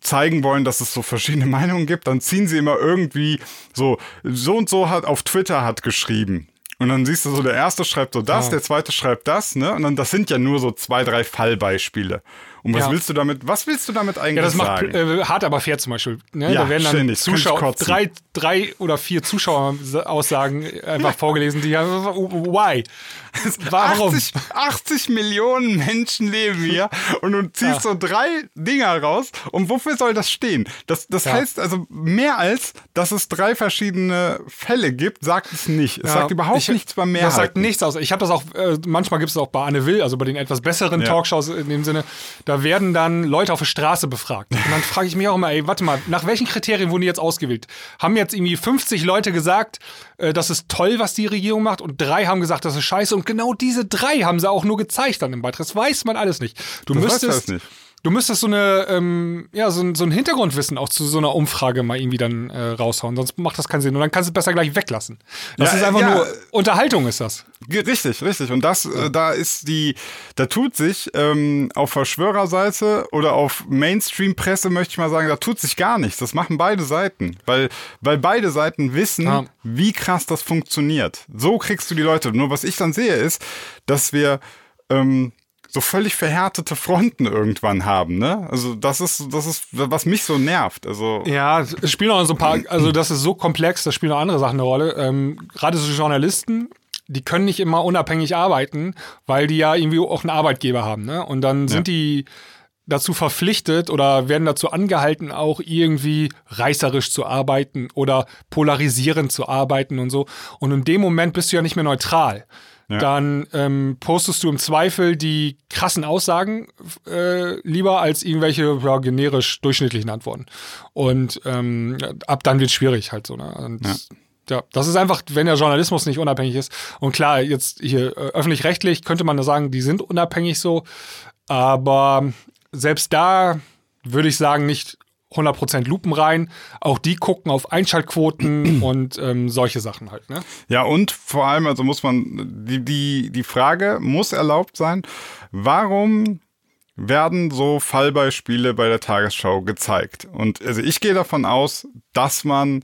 zeigen wollen, dass es so verschiedene [laughs] Meinungen gibt, dann ziehen sie immer irgendwie so, so und so hat auf Twitter hat geschrieben. Und dann siehst du so, der erste schreibt so das, Ah. der zweite schreibt das, ne? Und dann, das sind ja nur so zwei, drei Fallbeispiele. Und was Ja. willst du damit, was willst du damit eigentlich Ja, das macht sagen? äh, hart aber fair zum Beispiel. Ne? Ja, da werden dann ständig. Zuschauer, drei, drei oder vier Zuschaueraussagen einfach vorgelesen, die why? [laughs] Warum? 80, 80 Millionen Menschen leben hier und du ziehst so drei Dinger raus. Und wofür soll das stehen? Das, das heißt also mehr als, dass es drei verschiedene Fälle gibt, sagt es nicht. Es sagt überhaupt ich- nichts bei Mehrheit. Das sagt nichts aus. Ich habe das auch, äh, manchmal gibt es auch bei Anne Will, also bei den etwas besseren. Talkshows in dem Sinne, da werden dann Leute auf der Straße befragt. Und dann frage ich mich auch immer, ey, warte mal, nach welchen Kriterien wurden die jetzt ausgewählt? Haben jetzt irgendwie 50 Leute gesagt, äh, das ist toll, was die Regierung macht und drei haben gesagt, das ist scheiße und genau diese drei haben sie auch nur gezeigt dann im Beitrag. Das weiß man alles nicht. Du Das weiß müsstest, alles nicht. Du müsstest so eine, ähm, ja, so, ein- so ein Hintergrundwissen auch zu so einer Umfrage mal irgendwie dann äh, raushauen, sonst macht das keinen Sinn. Und dann kannst du es besser gleich weglassen. Das Ja, ist einfach ja. nur Unterhaltung ist das. Richtig, richtig. Und das, äh, da ist die, da tut sich ähm, auf Verschwörerseite oder auf Mainstream-Presse, möchte ich mal sagen, da tut sich gar nichts. Das machen beide Seiten. Weil, weil beide Seiten wissen, Ja. wie krass das funktioniert. So kriegst du die Leute. Nur was ich dann sehe, ist, dass wir ähm, so völlig verhärtete Fronten irgendwann haben, ne? Also das ist, das ist, was mich so nervt. Also Ja, es spielen auch so ein paar, also das ist so komplex, da spielen auch andere Sachen eine Rolle. Ähm, Gerade so Journalisten, die können nicht immer unabhängig arbeiten, weil die ja irgendwie auch einen Arbeitgeber haben. Ne? Und dann sind die dazu verpflichtet oder werden dazu angehalten, auch irgendwie reißerisch zu arbeiten oder polarisierend zu arbeiten und so. Und in dem Moment bist du ja nicht mehr neutral. Dann ähm, postest du im Zweifel die krassen Aussagen äh, lieber als irgendwelche ja, generisch durchschnittlichen Antworten. Und ähm, ab dann wird es schwierig halt so. Ne? Und, ja. das ist einfach, wenn der Journalismus nicht unabhängig ist. Und klar, jetzt hier äh, öffentlich-rechtlich könnte man da sagen, die sind unabhängig so. Aber selbst da würde ich sagen, nicht 100% Lupen rein. Auch die gucken auf Einschaltquoten [clears throat] und ähm, solche Sachen halt. Ne? Ja, und vor allem, also muss man, die, die, die Frage muss erlaubt sein, warum werden so Fallbeispiele bei der Tagesschau gezeigt? Und also ich gehe davon aus, dass man,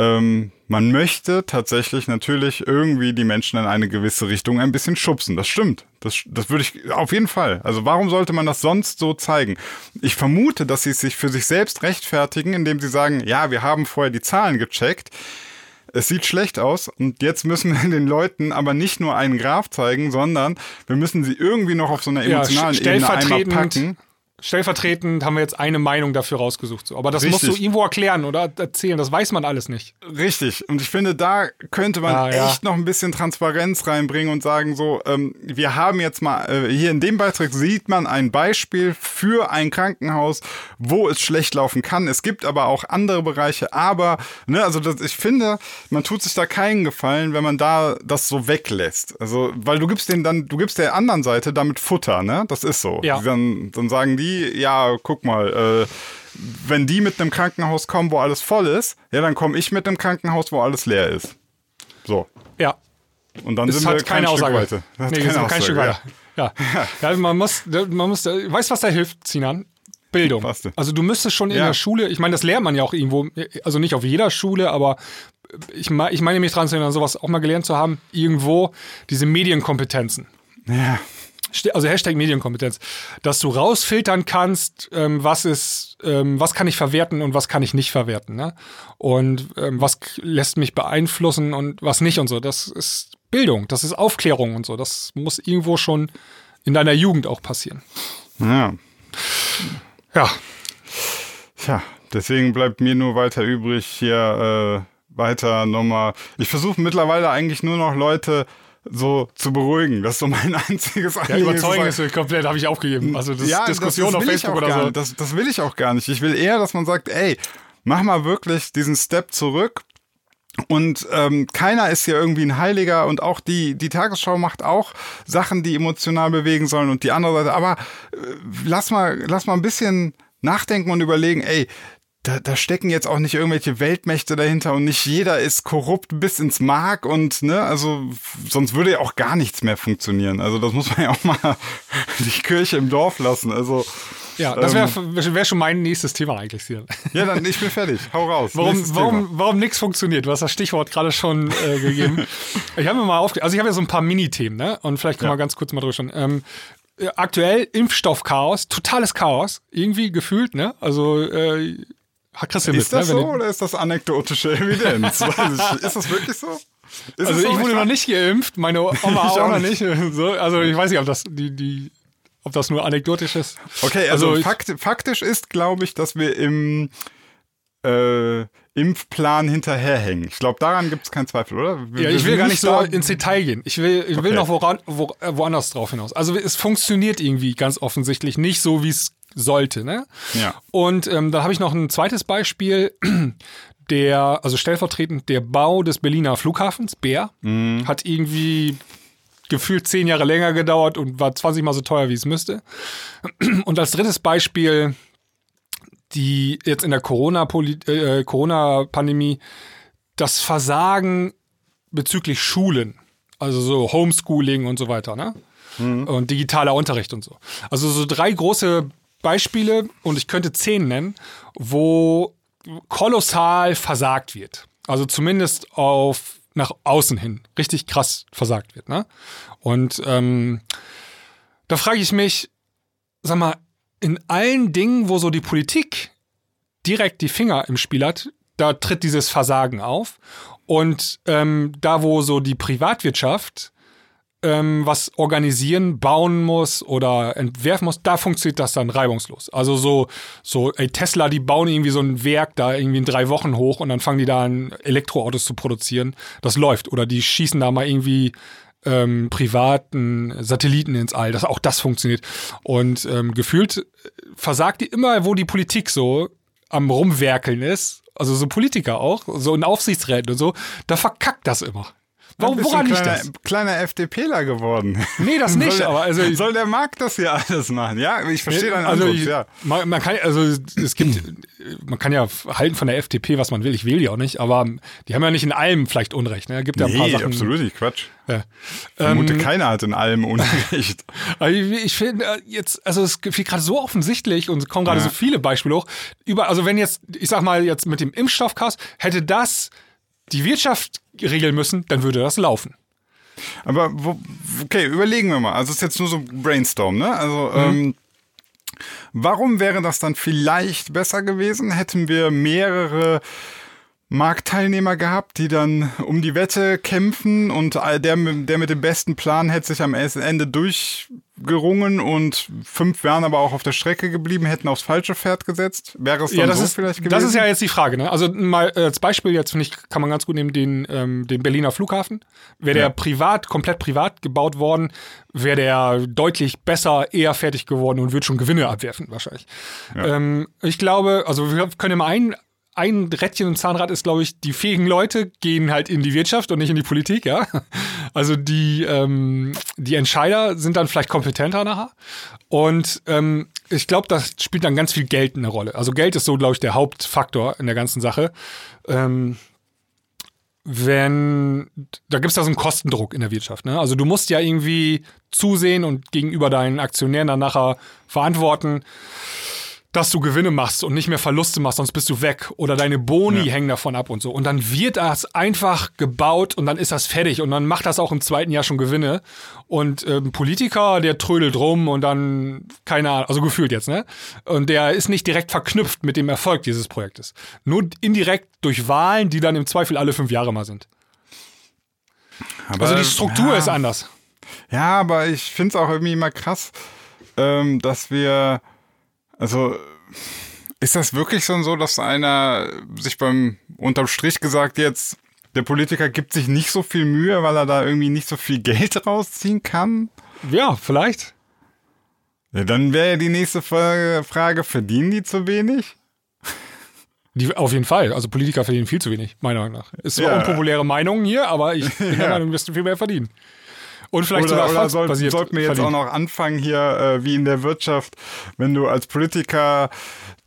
ähm, man möchte tatsächlich natürlich irgendwie die Menschen in eine gewisse Richtung ein bisschen schubsen. Das stimmt. Das, das würde ich auf jeden Fall. Also warum sollte man das sonst so zeigen? Ich vermute, dass sie sich für sich selbst rechtfertigen, indem sie sagen, ja, wir haben vorher die Zahlen gecheckt. Es sieht schlecht aus und jetzt müssen wir [laughs] den Leuten aber nicht nur einen Graph zeigen, sondern wir müssen sie irgendwie noch auf so einer Ja, emotionalen st- Ebene einmal packen. Stellvertretend haben wir jetzt eine Meinung dafür rausgesucht. So. Aber das Richtig. musst du irgendwo erklären oder erzählen. Das weiß man alles nicht. Richtig. Und ich finde, da könnte man ja. echt noch ein bisschen Transparenz reinbringen und sagen so, ähm, wir haben jetzt mal, äh, hier in dem Beitrag sieht man ein Beispiel für ein Krankenhaus, wo es schlecht laufen kann. Es gibt aber auch andere Bereiche, aber, ne, also das, ich finde, man tut sich da keinen Gefallen, wenn man da das so weglässt. Also, weil du gibst den dann, du gibst der anderen Seite damit Futter, ne? Das ist so. Ja. Dann, dann sagen die, ja, guck mal, äh, wenn die mit einem Krankenhaus kommen, wo alles voll ist, ja, dann komme ich mit einem Krankenhaus, wo alles leer ist. So. Ja. Und dann Das sind wir hat keine kein Stück Aussage. weiter. Nee, keine das ist kein Stück Aussage, weiter. Ja. ja. man muss, man muss, weißt du, was da hilft, Sinan? Bildung. Also du müsstest schon in Ja. der Schule, ich meine, das lernt man ja auch irgendwo, also nicht auf jeder Schule, aber ich, ich meine mich dran zu erinnern, sowas auch mal gelernt zu haben, irgendwo diese Medienkompetenzen. Ja. Also Hashtag Medienkompetenz, dass du rausfiltern kannst, ähm, was ist, ähm, was kann ich verwerten und was kann ich nicht verwerten, ne? Und ähm, was lässt mich beeinflussen und was nicht und so. Das ist Bildung, das ist Aufklärung und so. Das muss irgendwo schon in deiner Jugend auch passieren. ja. Ja, Tja, deswegen bleibt mir nur weiter übrig, hier äh, weiter nochmal. Ich versuche mittlerweile eigentlich nur noch Leute so zu beruhigen. Das ist so mein [laughs] einziges ja Anliegen. überzeugen ist ist komplett, habe ich aufgegeben. Also das ja, Diskussion das, das auf Facebook auch oder so. nicht. Das, das will ich auch gar nicht. Ich will eher, dass man sagt, ey, mach mal wirklich diesen Step zurück Und ähm, keiner ist hier irgendwie ein Heiliger und auch die, die Tagesschau macht auch Sachen, die emotional bewegen sollen und die andere Seite. Aber äh, lass mal, lass mal ein bisschen nachdenken und überlegen, ey, da, da stecken jetzt auch nicht irgendwelche Weltmächte dahinter und nicht jeder ist korrupt bis ins Mark und ne, also sonst würde ja auch gar nichts mehr funktionieren. Also das muss man ja auch mal [laughs] die Kirche im Dorf lassen. Also ja, das wäre ähm, wär schon mein nächstes Thema eigentlich hier. Ja, dann ich bin fertig. Hau raus. Warum, warum, warum nichts funktioniert? Du hast das Stichwort gerade schon äh, gegeben. [laughs] ich habe mir mal aufge also ich habe ja so ein paar Mini-Themen, ne? Und vielleicht können ja. wir ganz kurz mal drüber schauen. Ähm, aktuell Impfstoffchaos, totales Chaos, irgendwie gefühlt, ne? Also äh, Christian ist mit, das ne? so oder ist das anekdotische Evidenz? [laughs] ist das wirklich so? Ist also ich wurde noch nicht geimpft, meine Oma [laughs] auch, auch noch nicht. So, also ich weiß nicht, ob das die, die ob das nur anekdotisch ist. Okay, also, also fakt, faktisch ist, glaube ich, dass wir im äh, Impfplan hinterherhängen. Ich glaube, daran gibt es keinen Zweifel, oder? Wir, ja, ich will gar nicht so ins Detail gehen. Ich will, ich okay. will noch woran, wo, woanders drauf hinaus. Also es funktioniert irgendwie ganz offensichtlich nicht so, wie es sollte. Ne? Ja. Und ähm, da habe ich noch ein zweites Beispiel. [clears throat] Der, also stellvertretend, der Bau des Berliner Flughafens, Bär, mhm. hat irgendwie gefühlt zehn Jahre länger gedauert und war 20 mal so teuer, wie es müsste. [clears throat] Und als drittes Beispiel, die jetzt in der äh, Corona-Pandemie, äh, Corona das Versagen bezüglich Schulen, also so Homeschooling und so weiter, ne? Mhm. Und digitaler Unterricht und so. Also so drei große Beispiele und ich könnte zehn nennen, wo kolossal versagt wird. Also zumindest auf nach außen hin richtig krass versagt wird. Ne? Und ähm, da frage ich mich, sag mal, in allen Dingen, wo so die Politik direkt die Finger im Spiel hat, da tritt dieses Versagen auf. Und ähm, da, wo so die Privatwirtschaft ähm, was organisieren, bauen muss oder entwerfen muss, da funktioniert das dann reibungslos. Also so, so ey, Tesla, die bauen irgendwie so ein Werk da irgendwie in drei Wochen hoch und dann fangen die da an, Elektroautos zu produzieren. Das läuft. Oder die schießen da mal irgendwie ähm, privaten Satelliten ins All. Das, auch das funktioniert. Und ähm, gefühlt versagt die immer, wo die Politik so am Rumwerkeln ist. Also so Politiker auch, so in Aufsichtsräten und so, da verkackt das immer. Warum, woran liegt das? Kleiner FDPler geworden. Nee, das [laughs] nicht. soll, aber also, soll der Markt das hier alles machen? Ja, ich verstehe deinen also Ansatz, ja. Man, man, kann, also es gibt, man kann ja halten von der FDP, was man will. Ich will die auch nicht, aber die haben ja nicht in allem vielleicht Unrecht. Ne? Gibt ja ein nee, paar Sachen. absolut nicht, Quatsch. Ja. Ich vermute, ähm, keiner hat in allem Unrecht. [laughs] ich, ich finde äh, jetzt, also es wird gerade so offensichtlich und es kommen gerade ja. so viele Beispiele hoch. Über, also wenn jetzt, ich sag mal jetzt mit dem Impfstoffchaos, hätte das die Wirtschaft regeln müssen, dann würde das laufen. Aber wo, okay, überlegen wir mal. Also es ist jetzt nur so Brainstorm, ne? Also mhm. ähm, warum wäre das dann vielleicht besser gewesen? Hätten wir mehrere Marktteilnehmer gehabt, die dann um die Wette kämpfen und der, der mit dem besten Plan hätte sich am Ende durchgerungen und fünf wären aber auch auf der Strecke geblieben, hätten aufs falsche Pferd gesetzt. Wäre es dann ja, das so ist, vielleicht gewesen? Das ist ja jetzt die Frage. Ne? Also mal äh, als Beispiel jetzt finde ich, kann man ganz gut nehmen den, ähm, den Berliner Flughafen. Wäre der ja. privat, komplett privat gebaut worden, wäre der deutlich besser, eher fertig geworden und würde schon Gewinne abwerfen wahrscheinlich. Ja. Ähm, ich glaube, also wir können immer einen ein Rädchen und Zahnrad ist, glaube ich, die fähigen Leute gehen halt in die Wirtschaft und nicht in die Politik, ja. Also die, ähm, die Entscheider sind dann vielleicht kompetenter nachher. Und ähm, ich glaube, das spielt dann ganz viel Geld eine Rolle. Also Geld ist so, glaube ich, der Hauptfaktor in der ganzen Sache. Ähm, wenn, da gibt es da so einen Kostendruck in der Wirtschaft. Ne? Also du musst ja irgendwie zusehen und gegenüber deinen Aktionären dann nachher verantworten dass du Gewinne machst und nicht mehr Verluste machst, sonst bist du weg. Oder deine Boni ja. hängen davon ab und so. Und dann wird das einfach gebaut und dann ist das fertig. Und dann macht das auch im zweiten Jahr schon Gewinne. Und ähm, Politiker, der trödelt rum und dann, keine Ahnung, also gefühlt jetzt, ne? Und der ist nicht direkt verknüpft mit dem Erfolg dieses Projektes. Nur indirekt durch Wahlen, die dann im Zweifel alle fünf Jahre mal sind. Aber, also die Struktur ja. ist anders. Ja, aber ich finde es auch irgendwie immer krass, ähm, dass wir also ist das wirklich schon so, dass einer sich beim unterm Strich gesagt jetzt, der Politiker gibt sich nicht so viel Mühe, weil er da irgendwie nicht so viel Geld rausziehen kann? Ja, vielleicht. Ja, dann wäre ja die nächste Frage, verdienen die zu wenig? Die, auf jeden Fall. Also Politiker verdienen viel zu wenig, meiner Meinung nach. Ist zwar Ja. unpopuläre Meinung hier, aber ich [laughs] bin der Ja. Meinung, wir müssten viel mehr verdienen. Und vielleicht Oder, sogar oder soll, sollten wir jetzt verdienen. auch noch anfangen hier, äh, wie in der Wirtschaft, wenn du als Politiker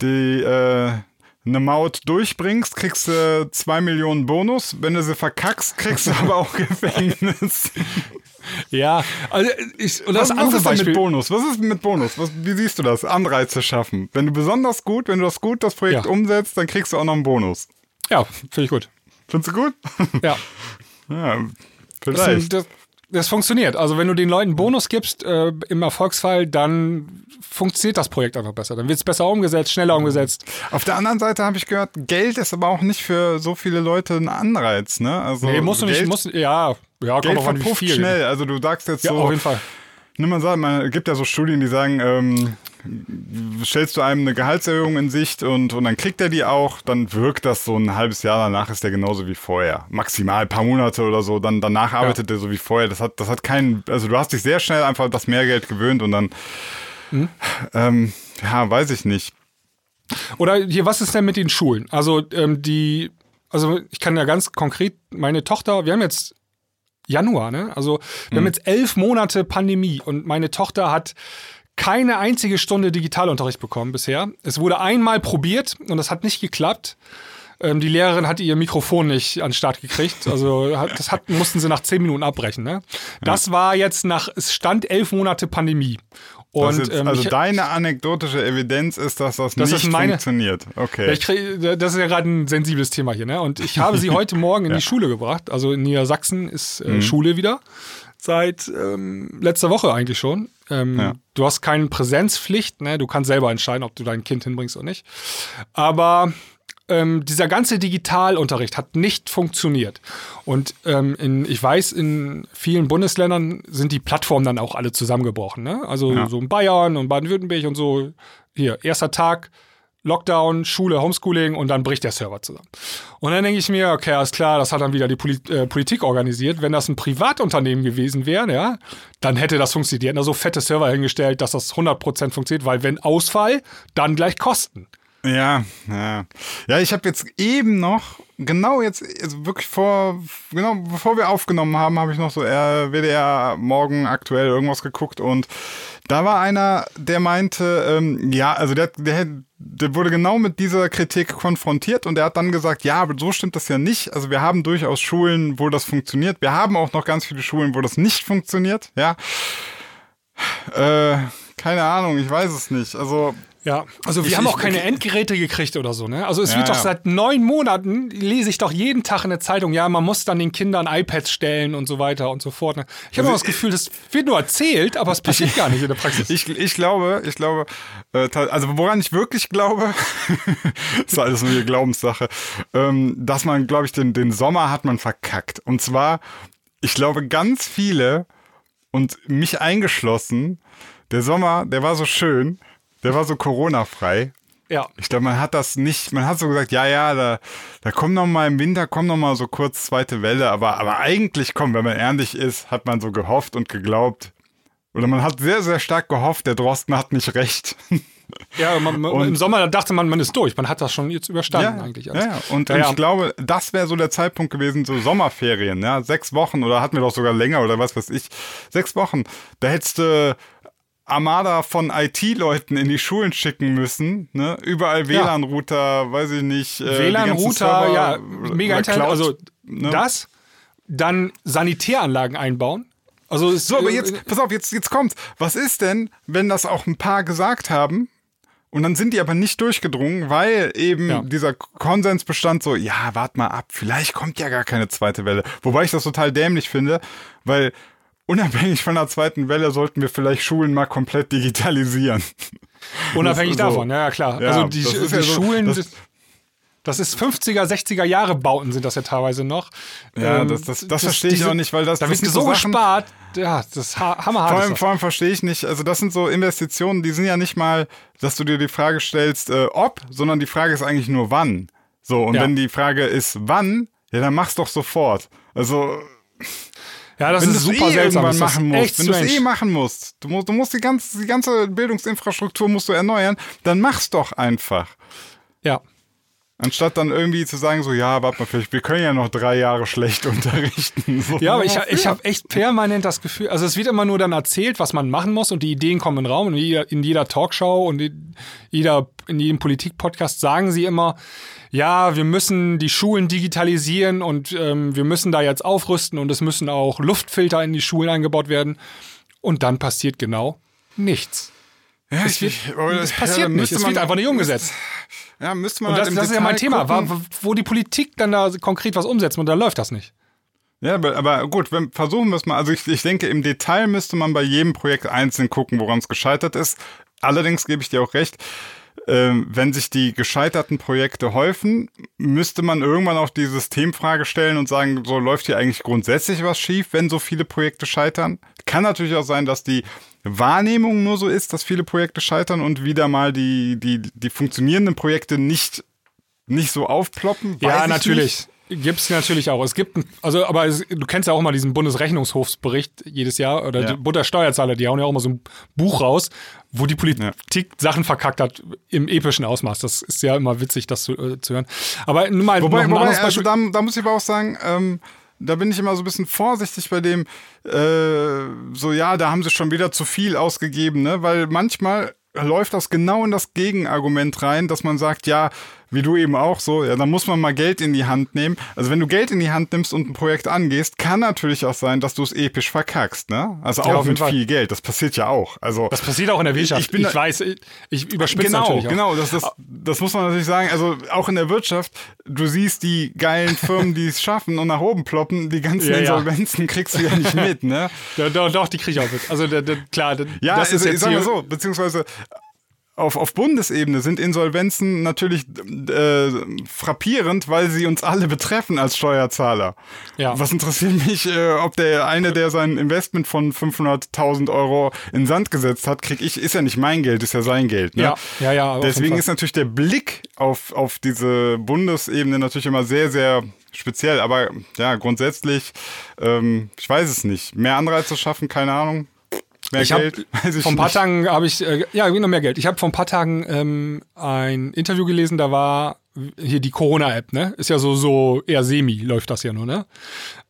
die äh, eine Maut durchbringst, kriegst du zwei Millionen Bonus. Wenn du sie verkackst, kriegst du [laughs] aber auch Gefängnis. Ja, also ich, und das was, andere was ist denn Beispiel. mit Bonus? Was ist mit Bonus? Was, wie siehst du das? Anreize schaffen. Wenn du besonders gut, wenn du das gut, das Projekt Ja. umsetzt, dann kriegst du auch noch einen Bonus. Ja, finde ich gut. Findest du gut? Ja. [laughs] ja, vielleicht. das, das funktioniert. Also wenn du den Leuten Bonus gibst äh, im Erfolgsfall, dann funktioniert das Projekt einfach besser. Dann wird es besser umgesetzt, schneller umgesetzt. Auf der anderen Seite habe ich gehört, Geld ist aber auch nicht für so viele Leute ein Anreiz, ne? Also Nee, musst du nicht, Geld, musst, ja, ja, kommt Geld wie verpufft schnell. Also du sagst jetzt Ja, so, auf jeden Fall. nimm mal sagen, man gibt ja so Studien, die sagen, ähm, stellst du einem eine Gehaltserhöhung in Sicht und, und dann kriegt er die auch, dann wirkt das so ein halbes Jahr danach ist der genauso wie vorher. Maximal ein paar Monate oder so, dann danach arbeitet er so wie vorher. Das hat, das hat keinen, also du hast dich sehr schnell einfach das Mehrgeld gewöhnt und dann, Hm? ähm, ja, weiß ich nicht. Oder hier, was ist denn mit den Schulen? Also ähm, die, also ich kann ja ganz konkret, meine Tochter, wir haben jetzt Januar, ne? Also wir haben jetzt elf Monate Pandemie und meine Tochter hat keine einzige Stunde Digitalunterricht bekommen bisher. Es wurde einmal probiert und das hat nicht geklappt. Ähm, die Lehrerin hat ihr Mikrofon nicht an den Start gekriegt. Also hat, das hat, mussten sie nach zehn Minuten abbrechen. Ne? Das war jetzt nach, es stand elf Monate Pandemie. Und, jetzt, ähm, also ich, deine anekdotische Evidenz ist, dass das, Das nicht meine- funktioniert. Okay. Ja, krieg, das ist ja gerade ein sensibles Thema hier, ne? Und ich habe sie [laughs] heute Morgen in die Schule gebracht. Also in Niedersachsen ist äh, Schule wieder. Seit ähm, letzter Woche eigentlich schon. Ähm, Ja. Du hast keine Präsenzpflicht, ne? Du kannst selber entscheiden, ob du dein Kind hinbringst oder nicht. Aber ähm, dieser ganze Digitalunterricht hat nicht funktioniert. Und ähm, in, ich weiß, in vielen Bundesländern sind die Plattformen dann auch alle zusammengebrochen. Ne? Also Ja. so in Bayern und Baden-Württemberg und so. Hier, erster Tag, Lockdown, Schule, Homeschooling und dann bricht der Server zusammen. Und dann denke ich mir, okay, alles klar, das hat dann wieder die Poli äh, Politik organisiert. Wenn das ein Privatunternehmen gewesen wäre, ja, dann hätte das funktioniert. Die hätten da so fette Server hingestellt, dass das 100% funktioniert, weil wenn Ausfall, dann gleich Kosten. Ja, ja. Ja, ich habe jetzt eben noch, genau jetzt, also wirklich vor, genau bevor wir aufgenommen haben, habe ich noch so äh, WDR morgen aktuell irgendwas geguckt und da war einer, der meinte, ähm, ja, also der, der, der wurde genau mit dieser Kritik konfrontiert und der hat dann gesagt, ja, aber so stimmt das ja nicht. Also wir haben durchaus Schulen, wo das funktioniert. Wir haben auch noch ganz viele Schulen, wo das nicht funktioniert, ja. Äh, keine Ahnung, ich weiß es nicht. Also Ja, also wir Ich- haben ich- auch keine Endgeräte gekriegt oder so, ne? Also es Ja, wird doch ja. seit neun Monaten, lese ich doch jeden Tag in der Zeitung, ja, man muss dann den Kindern iPads stellen und so weiter und so fort. Ne? Ich habe immer das Gefühl, das wird nur erzählt, aber es passiert gar nicht in der Praxis. Ich, ich glaube, ich glaube, äh, also woran ich wirklich glaube, [laughs] ist alles nur eine Glaubenssache, ähm, dass man, glaube ich, den, den Sommer hat man verkackt. Und zwar, ich glaube, ganz viele und mich eingeschlossen, der Sommer, der war so schön, der war so Corona-frei. ja. Ich glaube, man hat das nicht, man hat so gesagt, ja, ja, da, da kommt noch mal im Winter, kommt noch mal so kurz zweite Welle, aber, aber eigentlich, komm, wenn man ehrlich ist, hat man so gehofft und geglaubt, oder man hat sehr, sehr stark gehofft, der Drosten hat nicht recht. [laughs] Ja, man, man, Und- im Sommer dachte man, man ist durch. Man hat das schon jetzt überstanden ja, eigentlich. ja, alles. ja. Und, Ja, und ja. ich glaube, das wäre so der Zeitpunkt gewesen, so Sommerferien, ja, sechs Wochen oder hatten wir doch sogar länger oder was weiß ich, sechs Wochen. Da hättest du Armada von IT-Leuten in die Schulen schicken müssen, ne? Überall WLAN-Router, weiß ich nicht. äh, WLAN-Router, ja, oder mega Internet, also ne? das, dann Sanitäranlagen einbauen. Also es, So, aber äh, jetzt, pass auf, jetzt, jetzt kommt's. Was ist denn, wenn das auch ein paar gesagt haben und dann sind die aber nicht durchgedrungen, weil eben Ja. dieser Konsens bestand so, ja, wart mal ab, vielleicht kommt ja gar keine zweite Welle. Wobei ich das total dämlich finde, weil unabhängig von der zweiten Welle sollten wir vielleicht Schulen mal komplett digitalisieren. [laughs] Unabhängig Das so. davon, ja, klar. Ja, also die, das die ja so- Schulen, das- das, das ist 50er, 60er Jahre Bauten sind das ja teilweise noch. Ja, Ähm, das, das, das, verstehe ich diese- auch nicht, weil das, Da das wird so Sachen, gespart. Ja, das ist ha hammerhart. Vor allem, das. vor allem verstehe ich nicht, also das sind so Investitionen, die sind ja nicht mal, dass du dir die Frage stellst, äh, ob, sondern die Frage ist eigentlich nur wann. So, und Ja. wenn die Frage ist wann, ja, dann mach's doch sofort. Also, ja, das wenn du ist es super eh seltsam. irgendwann machen musst, wenn du es eh machen musst, du musst, du musst die ganze, die ganze Bildungsinfrastruktur musst du erneuern, dann mach's doch einfach. Ja. Anstatt dann irgendwie zu sagen, so, ja, warte mal, vielleicht, wir können ja noch drei Jahre schlecht [laughs] unterrichten. So, Ja, aber ich, ich habe echt permanent das Gefühl, also es wird immer nur dann erzählt, was man machen muss und die Ideen kommen in den Raum. Und in jeder, in jeder Talkshow und in, jeder, in jedem Politik-Podcast sagen sie immer, ja, wir müssen die Schulen digitalisieren und ähm, wir müssen da jetzt aufrüsten und es müssen auch Luftfilter in die Schulen eingebaut werden. Und dann passiert genau nichts. ja, Es, wird, aber- es ja, passiert dann nicht, es wird einfach nicht umgesetzt. Ja, müsste man Und halt das, im das ist ja mein Thema, gucken. wo die Politik dann da konkret was umsetzt und da läuft das nicht. Ja, aber, gut, wenn, versuchen wir es mal. Also ich, ich denke, im Detail müsste man bei jedem Projekt einzeln gucken, woran es gescheitert ist. Allerdings gebe ich dir auch recht, wenn sich die gescheiterten Projekte häufen, müsste man irgendwann auch die Systemfrage stellen und sagen, so läuft hier eigentlich grundsätzlich was schief, wenn so viele Projekte scheitern. Kann natürlich auch sein, dass die Wahrnehmung nur so ist, dass viele Projekte scheitern und wieder mal die, die, die funktionierenden Projekte nicht, nicht so aufploppen. Ja, ich natürlich. Gibt's natürlich auch. Es gibt, also, aber es, du kennst ja auch mal diesen Bundesrechnungshofsbericht jedes Jahr oder Ja. die Bundessteuerzahler, die hauen ja auch mal so ein Buch raus, wo die Politik Sachen verkackt hat im epischen Ausmaß. Das ist ja immer witzig, das zu, äh, zu hören. Aber nur mal Wobei, wobei also da, da muss ich aber auch sagen, ähm, da bin ich immer so ein bisschen vorsichtig bei dem, äh, so ja, da haben sie schon wieder zu viel ausgegeben, ne? Weil manchmal läuft das genau in das Gegenargument rein, dass man sagt, ja, wie du eben auch so, ja, dann muss man mal Geld in die Hand nehmen. Also wenn du Geld in die Hand nimmst und ein Projekt angehst, kann natürlich auch sein, dass du es episch verkackst, ne? Also Ja, auch mit Fall. viel Geld. Das passiert ja auch. Also das passiert auch in der Wirtschaft. Ich bin ich da- weiß, ich, ich überspitze genau, natürlich auch. Genau, das, das, das muss man natürlich sagen. Also auch in der Wirtschaft, du siehst die geilen Firmen, die es schaffen und nach oben ploppen, die ganzen Ja, ja. Insolvenzen kriegst du ja nicht mit, ne? [laughs] Doch, doch, die kriege ich auch mit. Also da, da, klar, Ja, das ist also, ich jetzt sag mal so, beziehungsweise auf, auf Bundesebene sind Insolvenzen natürlich äh, frappierend, weil sie uns alle betreffen als Steuerzahler. Ja. Was interessiert mich, äh, ob der eine, der sein Investment von 500.000 Euro in Sand gesetzt hat, krieg ich, ist ja nicht mein Geld, ist ja sein Geld. Ne? Ja, ja, ja. Deswegen ist natürlich der Blick auf, auf diese Bundesebene natürlich immer sehr, sehr speziell. Aber ja, grundsätzlich, ähm, ich weiß es nicht. Mehr Anreize schaffen, keine Ahnung. Mehr ich habe Geld, [laughs] ich vor ein paar. Tagen habe ich äh, ja noch mehr Geld. Ich habe vor ein paar Tagen ähm, ein Interview gelesen, da war hier die Corona-App, ne? Ist ja so so eher semi läuft das ja nur, ne?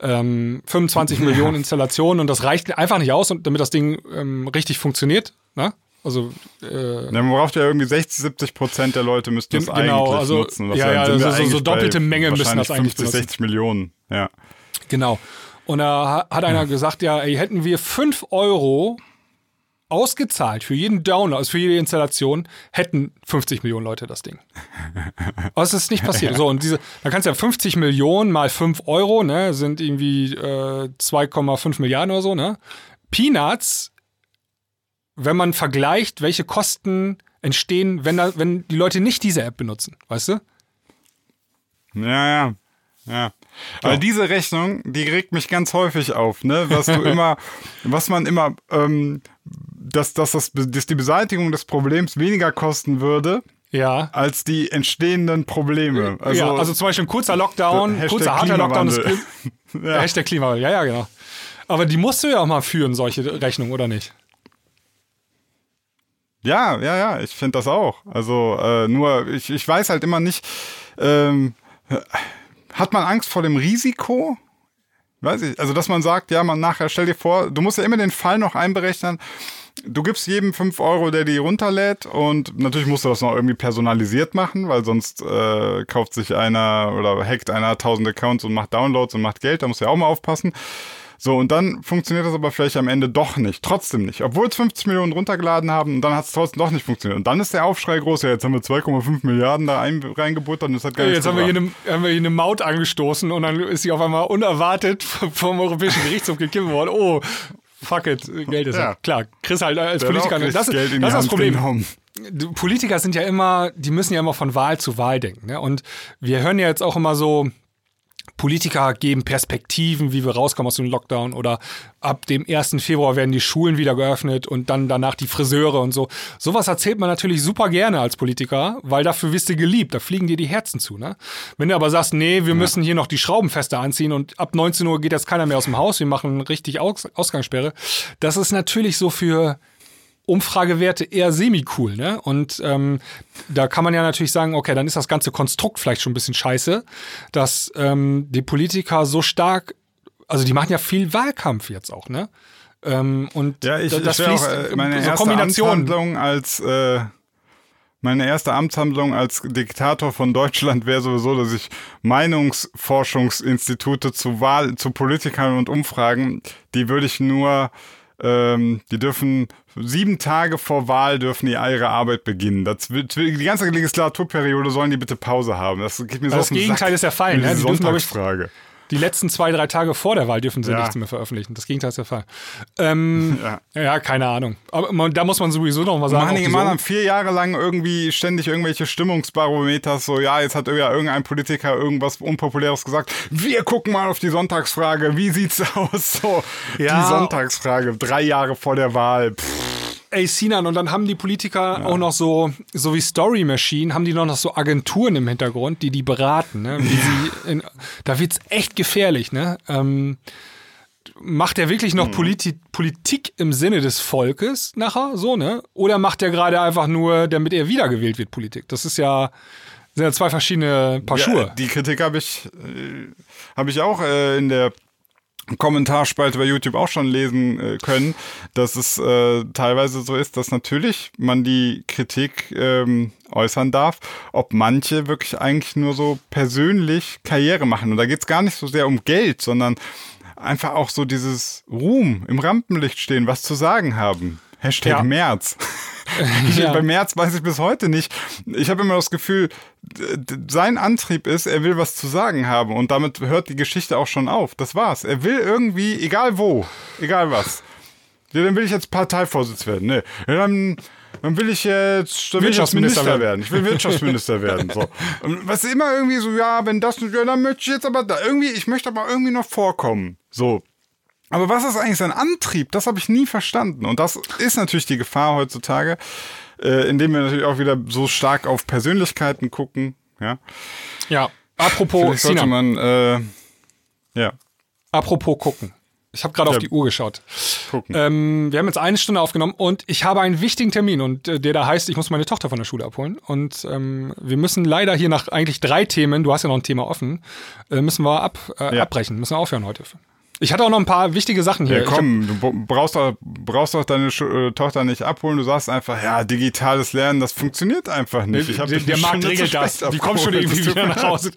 Ähm, 25 [laughs] Millionen Installationen und das reicht einfach nicht aus, und damit das Ding ähm, richtig funktioniert, ne? Also äh, Ja, man braucht ja irgendwie 60, 70 Prozent der Leute müssten das Gen- genau, eigentlich also, nutzen. ja, ja, wir also so- so doppelte Menge müssen das eigentlich 50, benutzen. 60 Millionen. Ja. Genau. Und da ha- hat einer gesagt, ja, ey, hätten wir 5 Euro ausgezahlt für jeden Download, also für jede Installation, hätten 50 Millionen Leute das Ding. Aber [laughs] es ist nicht passiert. So, und diese, dann kannst du ja 50 Millionen mal 5 Euro, ne, sind irgendwie äh, 2,5 Milliarden oder so, ne? Peanuts, wenn man vergleicht, welche Kosten entstehen, wenn, da, wenn die Leute nicht diese App benutzen, weißt du? Ja, ja. Ja. Weil diese Rechnung, die regt mich ganz häufig auf, ne? Was du [laughs] immer, was man immer, ähm, dass, dass, das, dass die Beseitigung des Problems weniger kosten würde, Ja. als die entstehenden Probleme. Also, ja, also zum Beispiel ein kurzer Lockdown, Hashtag kurzer harter Lockdown ist [laughs] ja. Hashtag Klimawandel, ja, ja, genau. Aber die musst du ja auch mal führen, solche Rechnungen, oder nicht? Ja, ja, ja, ich finde das auch. Also äh, nur, ich, ich weiß halt immer nicht, ähm, hat man Angst vor dem Risiko? Weiß ich, also dass man sagt, ja, man nachher, stell dir vor, du musst ja immer den Fall noch einberechnen, du gibst jedem 5 Euro, der die runterlädt und natürlich musst du das noch irgendwie personalisiert machen, weil sonst äh, kauft sich einer oder hackt einer tausend Accounts und macht Downloads und macht Geld, da musst du ja auch mal aufpassen. So, und dann funktioniert das aber vielleicht am Ende doch nicht. Trotzdem nicht. Obwohl es 50 Millionen runtergeladen haben und dann hat es trotzdem doch nicht funktioniert. Und dann ist der Aufschrei groß. Ja, jetzt haben wir 2,5 Milliarden da ein, reingebuttert und das hat gar nichts Jetzt haben wir, eine, haben wir hier eine Maut angestoßen und dann ist sie auf einmal unerwartet vom Europäischen Gerichtshof gekippt worden. Oh, fuck it, Geld ist ja. Klar. Chris halt als Der Politiker. Das, Geld in das die ist das Hand Problem. genommen. Politiker sind ja immer, die müssen ja immer von Wahl zu Wahl denken. Ne? Und wir hören ja jetzt auch immer so, Politiker geben Perspektiven, wie wir rauskommen aus dem Lockdown oder ab dem 1. Februar werden die Schulen wieder geöffnet und dann danach die Friseure und so. Sowas erzählt man natürlich super gerne als Politiker, weil dafür wirst du geliebt, da fliegen dir die Herzen zu. Ne? Wenn du aber sagst, nee, wir müssen hier noch die Schrauben fester anziehen und ab 19 Uhr geht jetzt keiner mehr aus dem Haus, wir machen richtig Aus Ausgangssperre, das ist natürlich so für Umfragewerte eher semi-cool, ne? Und ähm, da kann man ja natürlich sagen, okay, dann ist das ganze Konstrukt vielleicht schon ein bisschen scheiße, dass ähm, die Politiker so stark, also die machen ja viel Wahlkampf jetzt auch, ne? Ähm, und Ja, ich, das ich fließt auch, äh, meine so erste. Amtshandlung als äh, meine erste Amtshandlung als Diktator von Deutschland wäre sowieso, dass ich Meinungsforschungsinstitute zu Wahl, zu Politikern und Umfragen, die würde ich nur, ähm, die dürfen sieben Tage vor Wahl dürfen die ihre Arbeit beginnen. Das, die ganze Legislaturperiode sollen die bitte Pause haben. Das geht mir so Das auf den Gegenteil Sack ist der Fall, ne? Die dürfen, Sonntagsfrage. Die letzten zwei, drei Tage vor der Wahl dürfen sie Ja. nichts mehr veröffentlichen. Das Gegenteil ist der Fall. Ähm, Ja. ja. keine Ahnung. Aber man, da muss man sowieso noch mal sagen. Diese- Mann haben vier Jahre lang irgendwie ständig irgendwelche Stimmungsbarometers, so ja, jetzt hat ja irgendein Politiker irgendwas Unpopuläres gesagt. Wir gucken mal auf die Sonntagsfrage, wie sieht's [laughs] aus? So, Ja. die Sonntagsfrage, drei Jahre vor der Wahl. Pff, Ey, Sinan, und dann haben die Politiker auch noch so, so wie Story Machine, haben die noch, noch so Agenturen im Hintergrund, die die beraten. Ne? Sie in, da wird's echt gefährlich. Ne? Ähm, macht er wirklich noch Politi Politik im Sinne des Volkes nachher, so, ne? Oder macht er gerade einfach nur, damit er wiedergewählt wird, Politik? Das ist ja, sind ja zwei verschiedene Paar ja, Schuhe. die Kritik habe ich, äh, habe ich auch äh, in der Kommentarspalte bei YouTube auch schon lesen äh, können, dass es äh, teilweise so ist, dass natürlich man die Kritik ähm, äußern darf, ob manche wirklich eigentlich nur so persönlich Karriere machen. Und da geht es gar nicht so sehr um Geld, sondern einfach auch so dieses Ruhm im Rampenlicht stehen, was zu sagen haben. Hashtag Ja. März. [laughs] Ich, Ja. Bei März weiß ich bis heute nicht. Ich habe immer das Gefühl, sein Antrieb ist, er will was zu sagen haben und damit hört die Geschichte auch schon auf. Das war's. Er will irgendwie, egal wo, egal was. Ja, dann will ich jetzt Parteivorsitz werden. Nee. Ja, dann, dann will ich jetzt, dann will ich jetzt Wirtschaftsminister Minister werden. werden. Ich will Wirtschaftsminister werden. So. [laughs] Und was immer irgendwie so, ja, wenn das, ja, dann möchte ich jetzt aber da, irgendwie, ich möchte aber irgendwie noch vorkommen. So. Aber was ist eigentlich sein Antrieb? Das habe ich nie verstanden. Und das ist natürlich die Gefahr heutzutage, äh, indem wir natürlich auch wieder so stark auf Persönlichkeiten gucken. Ja. Ja. Apropos, Vielleicht sollte Sinan, man, äh, ja, apropos gucken. Ich habe gerade auf Ja. die Uhr geschaut. gucken. Ähm, wir haben jetzt eine Stunde aufgenommen und ich habe einen wichtigen Termin und äh, der da heißt, ich muss meine Tochter von der Schule abholen. Und ähm, wir müssen leider hier nach eigentlich drei Themen, du hast ja noch ein Thema offen, äh, müssen wir ab, äh, Ja. abbrechen, müssen wir aufhören heute. Ich hatte auch noch ein paar wichtige Sachen hier. Ja, Ich hab- komm, du brauchst doch, brauchst doch deine Schu- äh, Tochter nicht abholen. Du sagst einfach, ja, digitales Lernen, das funktioniert einfach nicht. Ich hab der, der Markt regelt das. Die kommen schon irgendwie wieder nach. Hause.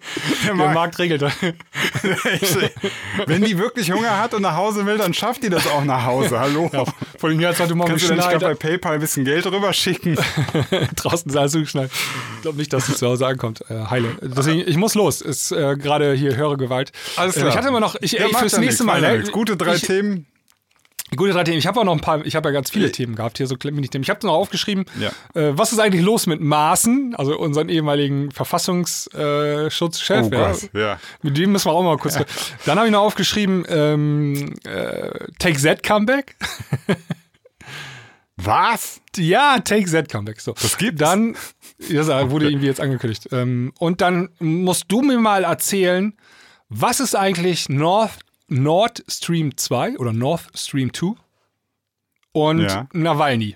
Der, Markt- Markt regelt das. [laughs] Wenn die wirklich Hunger hat und nach Hause will, dann schafft die das auch nach Hause. [laughs] Hallo. Vor allem jetzt hat du morgen Kannst du nicht bei PayPal ein bisschen Geld rüberschicken? [laughs] Draußen ist alles zugeschneit. Ich glaube nicht, dass es zu Hause ankommt. Äh, heile. Deswegen, ich muss los. Ist äh, gerade hier höhere Gewalt. Alles Äh, klar. ich hatte immer noch, ich, Ja, ey, fürs ja nächste Mal. Ne? nichts. Gute drei ich, Themen. Gute drei Themen. Ich habe auch noch ein paar, ich habe ja ganz viele Themen gehabt, hier so Mini-Themen. Ich habe noch aufgeschrieben, Ja. äh, was ist eigentlich los mit Maaßen, also unseren ehemaligen Verfassungsschutzchef. Oh ja. Ja. Mit dem müssen wir auch mal kurz. Dann habe ich noch aufgeschrieben, ähm, äh, Take Z Comeback. [laughs] Was? Ja, Take Z Comeback. So. Das gibt's? Dann, das wurde irgendwie jetzt angekündigt. Ähm, und dann musst du mir mal erzählen, was ist eigentlich North, Nord Stream 2 oder North Stream 2 und Ja. Nawalny?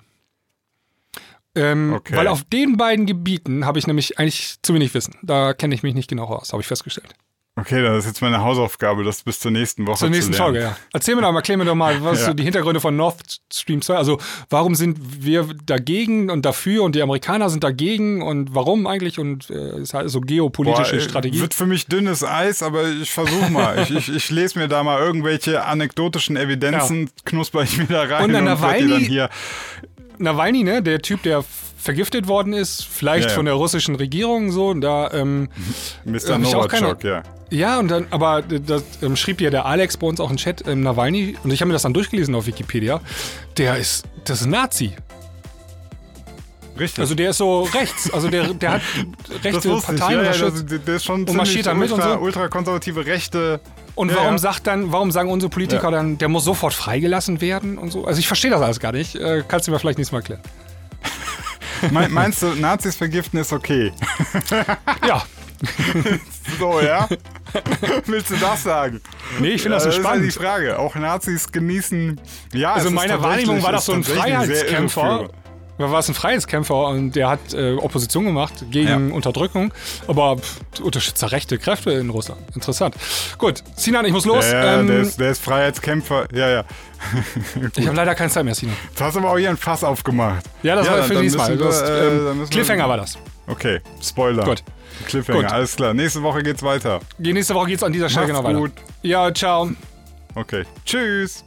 Ähm, Okay. Weil auf den beiden Gebieten habe ich nämlich eigentlich zu wenig Wissen. Da kenne ich mich nicht genau aus, habe ich festgestellt. Okay, das ist jetzt meine Hausaufgabe, das bis zur nächsten Woche Zur nächsten zu. Folge, ja. Erzähl mir doch mal, erklär mir doch mal, was Ja. so die Hintergründe von Nord Stream 2, also warum sind wir dagegen und dafür und die Amerikaner sind dagegen und warum eigentlich und äh, ist halt so geopolitische Boah, äh, Strategie. Wird für mich dünnes Eis, aber ich versuche mal. ich, ich, ich lese mir da mal irgendwelche anekdotischen Evidenzen, knusper ich mir da rein Und und, dann werd die dann Nawalny- hier. Nawalny, ne, der Typ, der vergiftet worden ist, vielleicht Ja, ja. von der russischen Regierung so, und da Mr. ähm, [laughs] auch keine- Novichok, ja. Ja, und dann, aber das ähm, schrieb ja der Alex bei uns auch im Chat, ähm, Nawalny, und ich habe mir das dann durchgelesen auf Wikipedia, der ist, das ist ein Nazi. Richtig. Also der ist so rechts, also der, der hat [laughs] rechte. Parteien Ja, ja, das, der ist schon Und marschiert ziemlich da mit und ultra, so. ultrakonservative Rechte. Und Ja, warum ja. sagt dann, warum sagen unsere Politiker dann, der muss sofort freigelassen werden und so? Also ich verstehe das alles gar nicht. Äh, kannst du mir vielleicht nächstes Mal erklären. Me- Meinst du, Nazis vergiften ist okay? [laughs] Ja, [laughs] So, ja? Willst du das sagen? Nee, ich finde das so ist halt die spannend. Frage. Auch Nazis genießen. Ja, Also meiner Wahrnehmung war das so ein Freiheitskämpfer. War es ein Freiheitskämpfer und der hat äh, Opposition gemacht gegen Ja. Unterdrückung, aber pff, unterstützt er rechte Kräfte in Russland. Interessant. Gut, Sinan, ich muss los. Ja, ja, ähm, der, ist, der ist Freiheitskämpfer. Ja, ja. [laughs] ich habe leider keine Zeit mehr, Sinan. Jetzt hast du aber auch hier ein Fass aufgemacht. Ja, das war dann- für dann dieses Mal. müssen Du hast, wir, äh, ähm, müssen wir- Cliffhanger war das. Okay, Spoiler. Gut. Cliffhanger, Gut. alles klar. Nächste Woche geht's weiter. Nächste Woche geht es an dieser Stelle Macht's genau weiter. gut. Ja, ciao. Okay. Tschüss.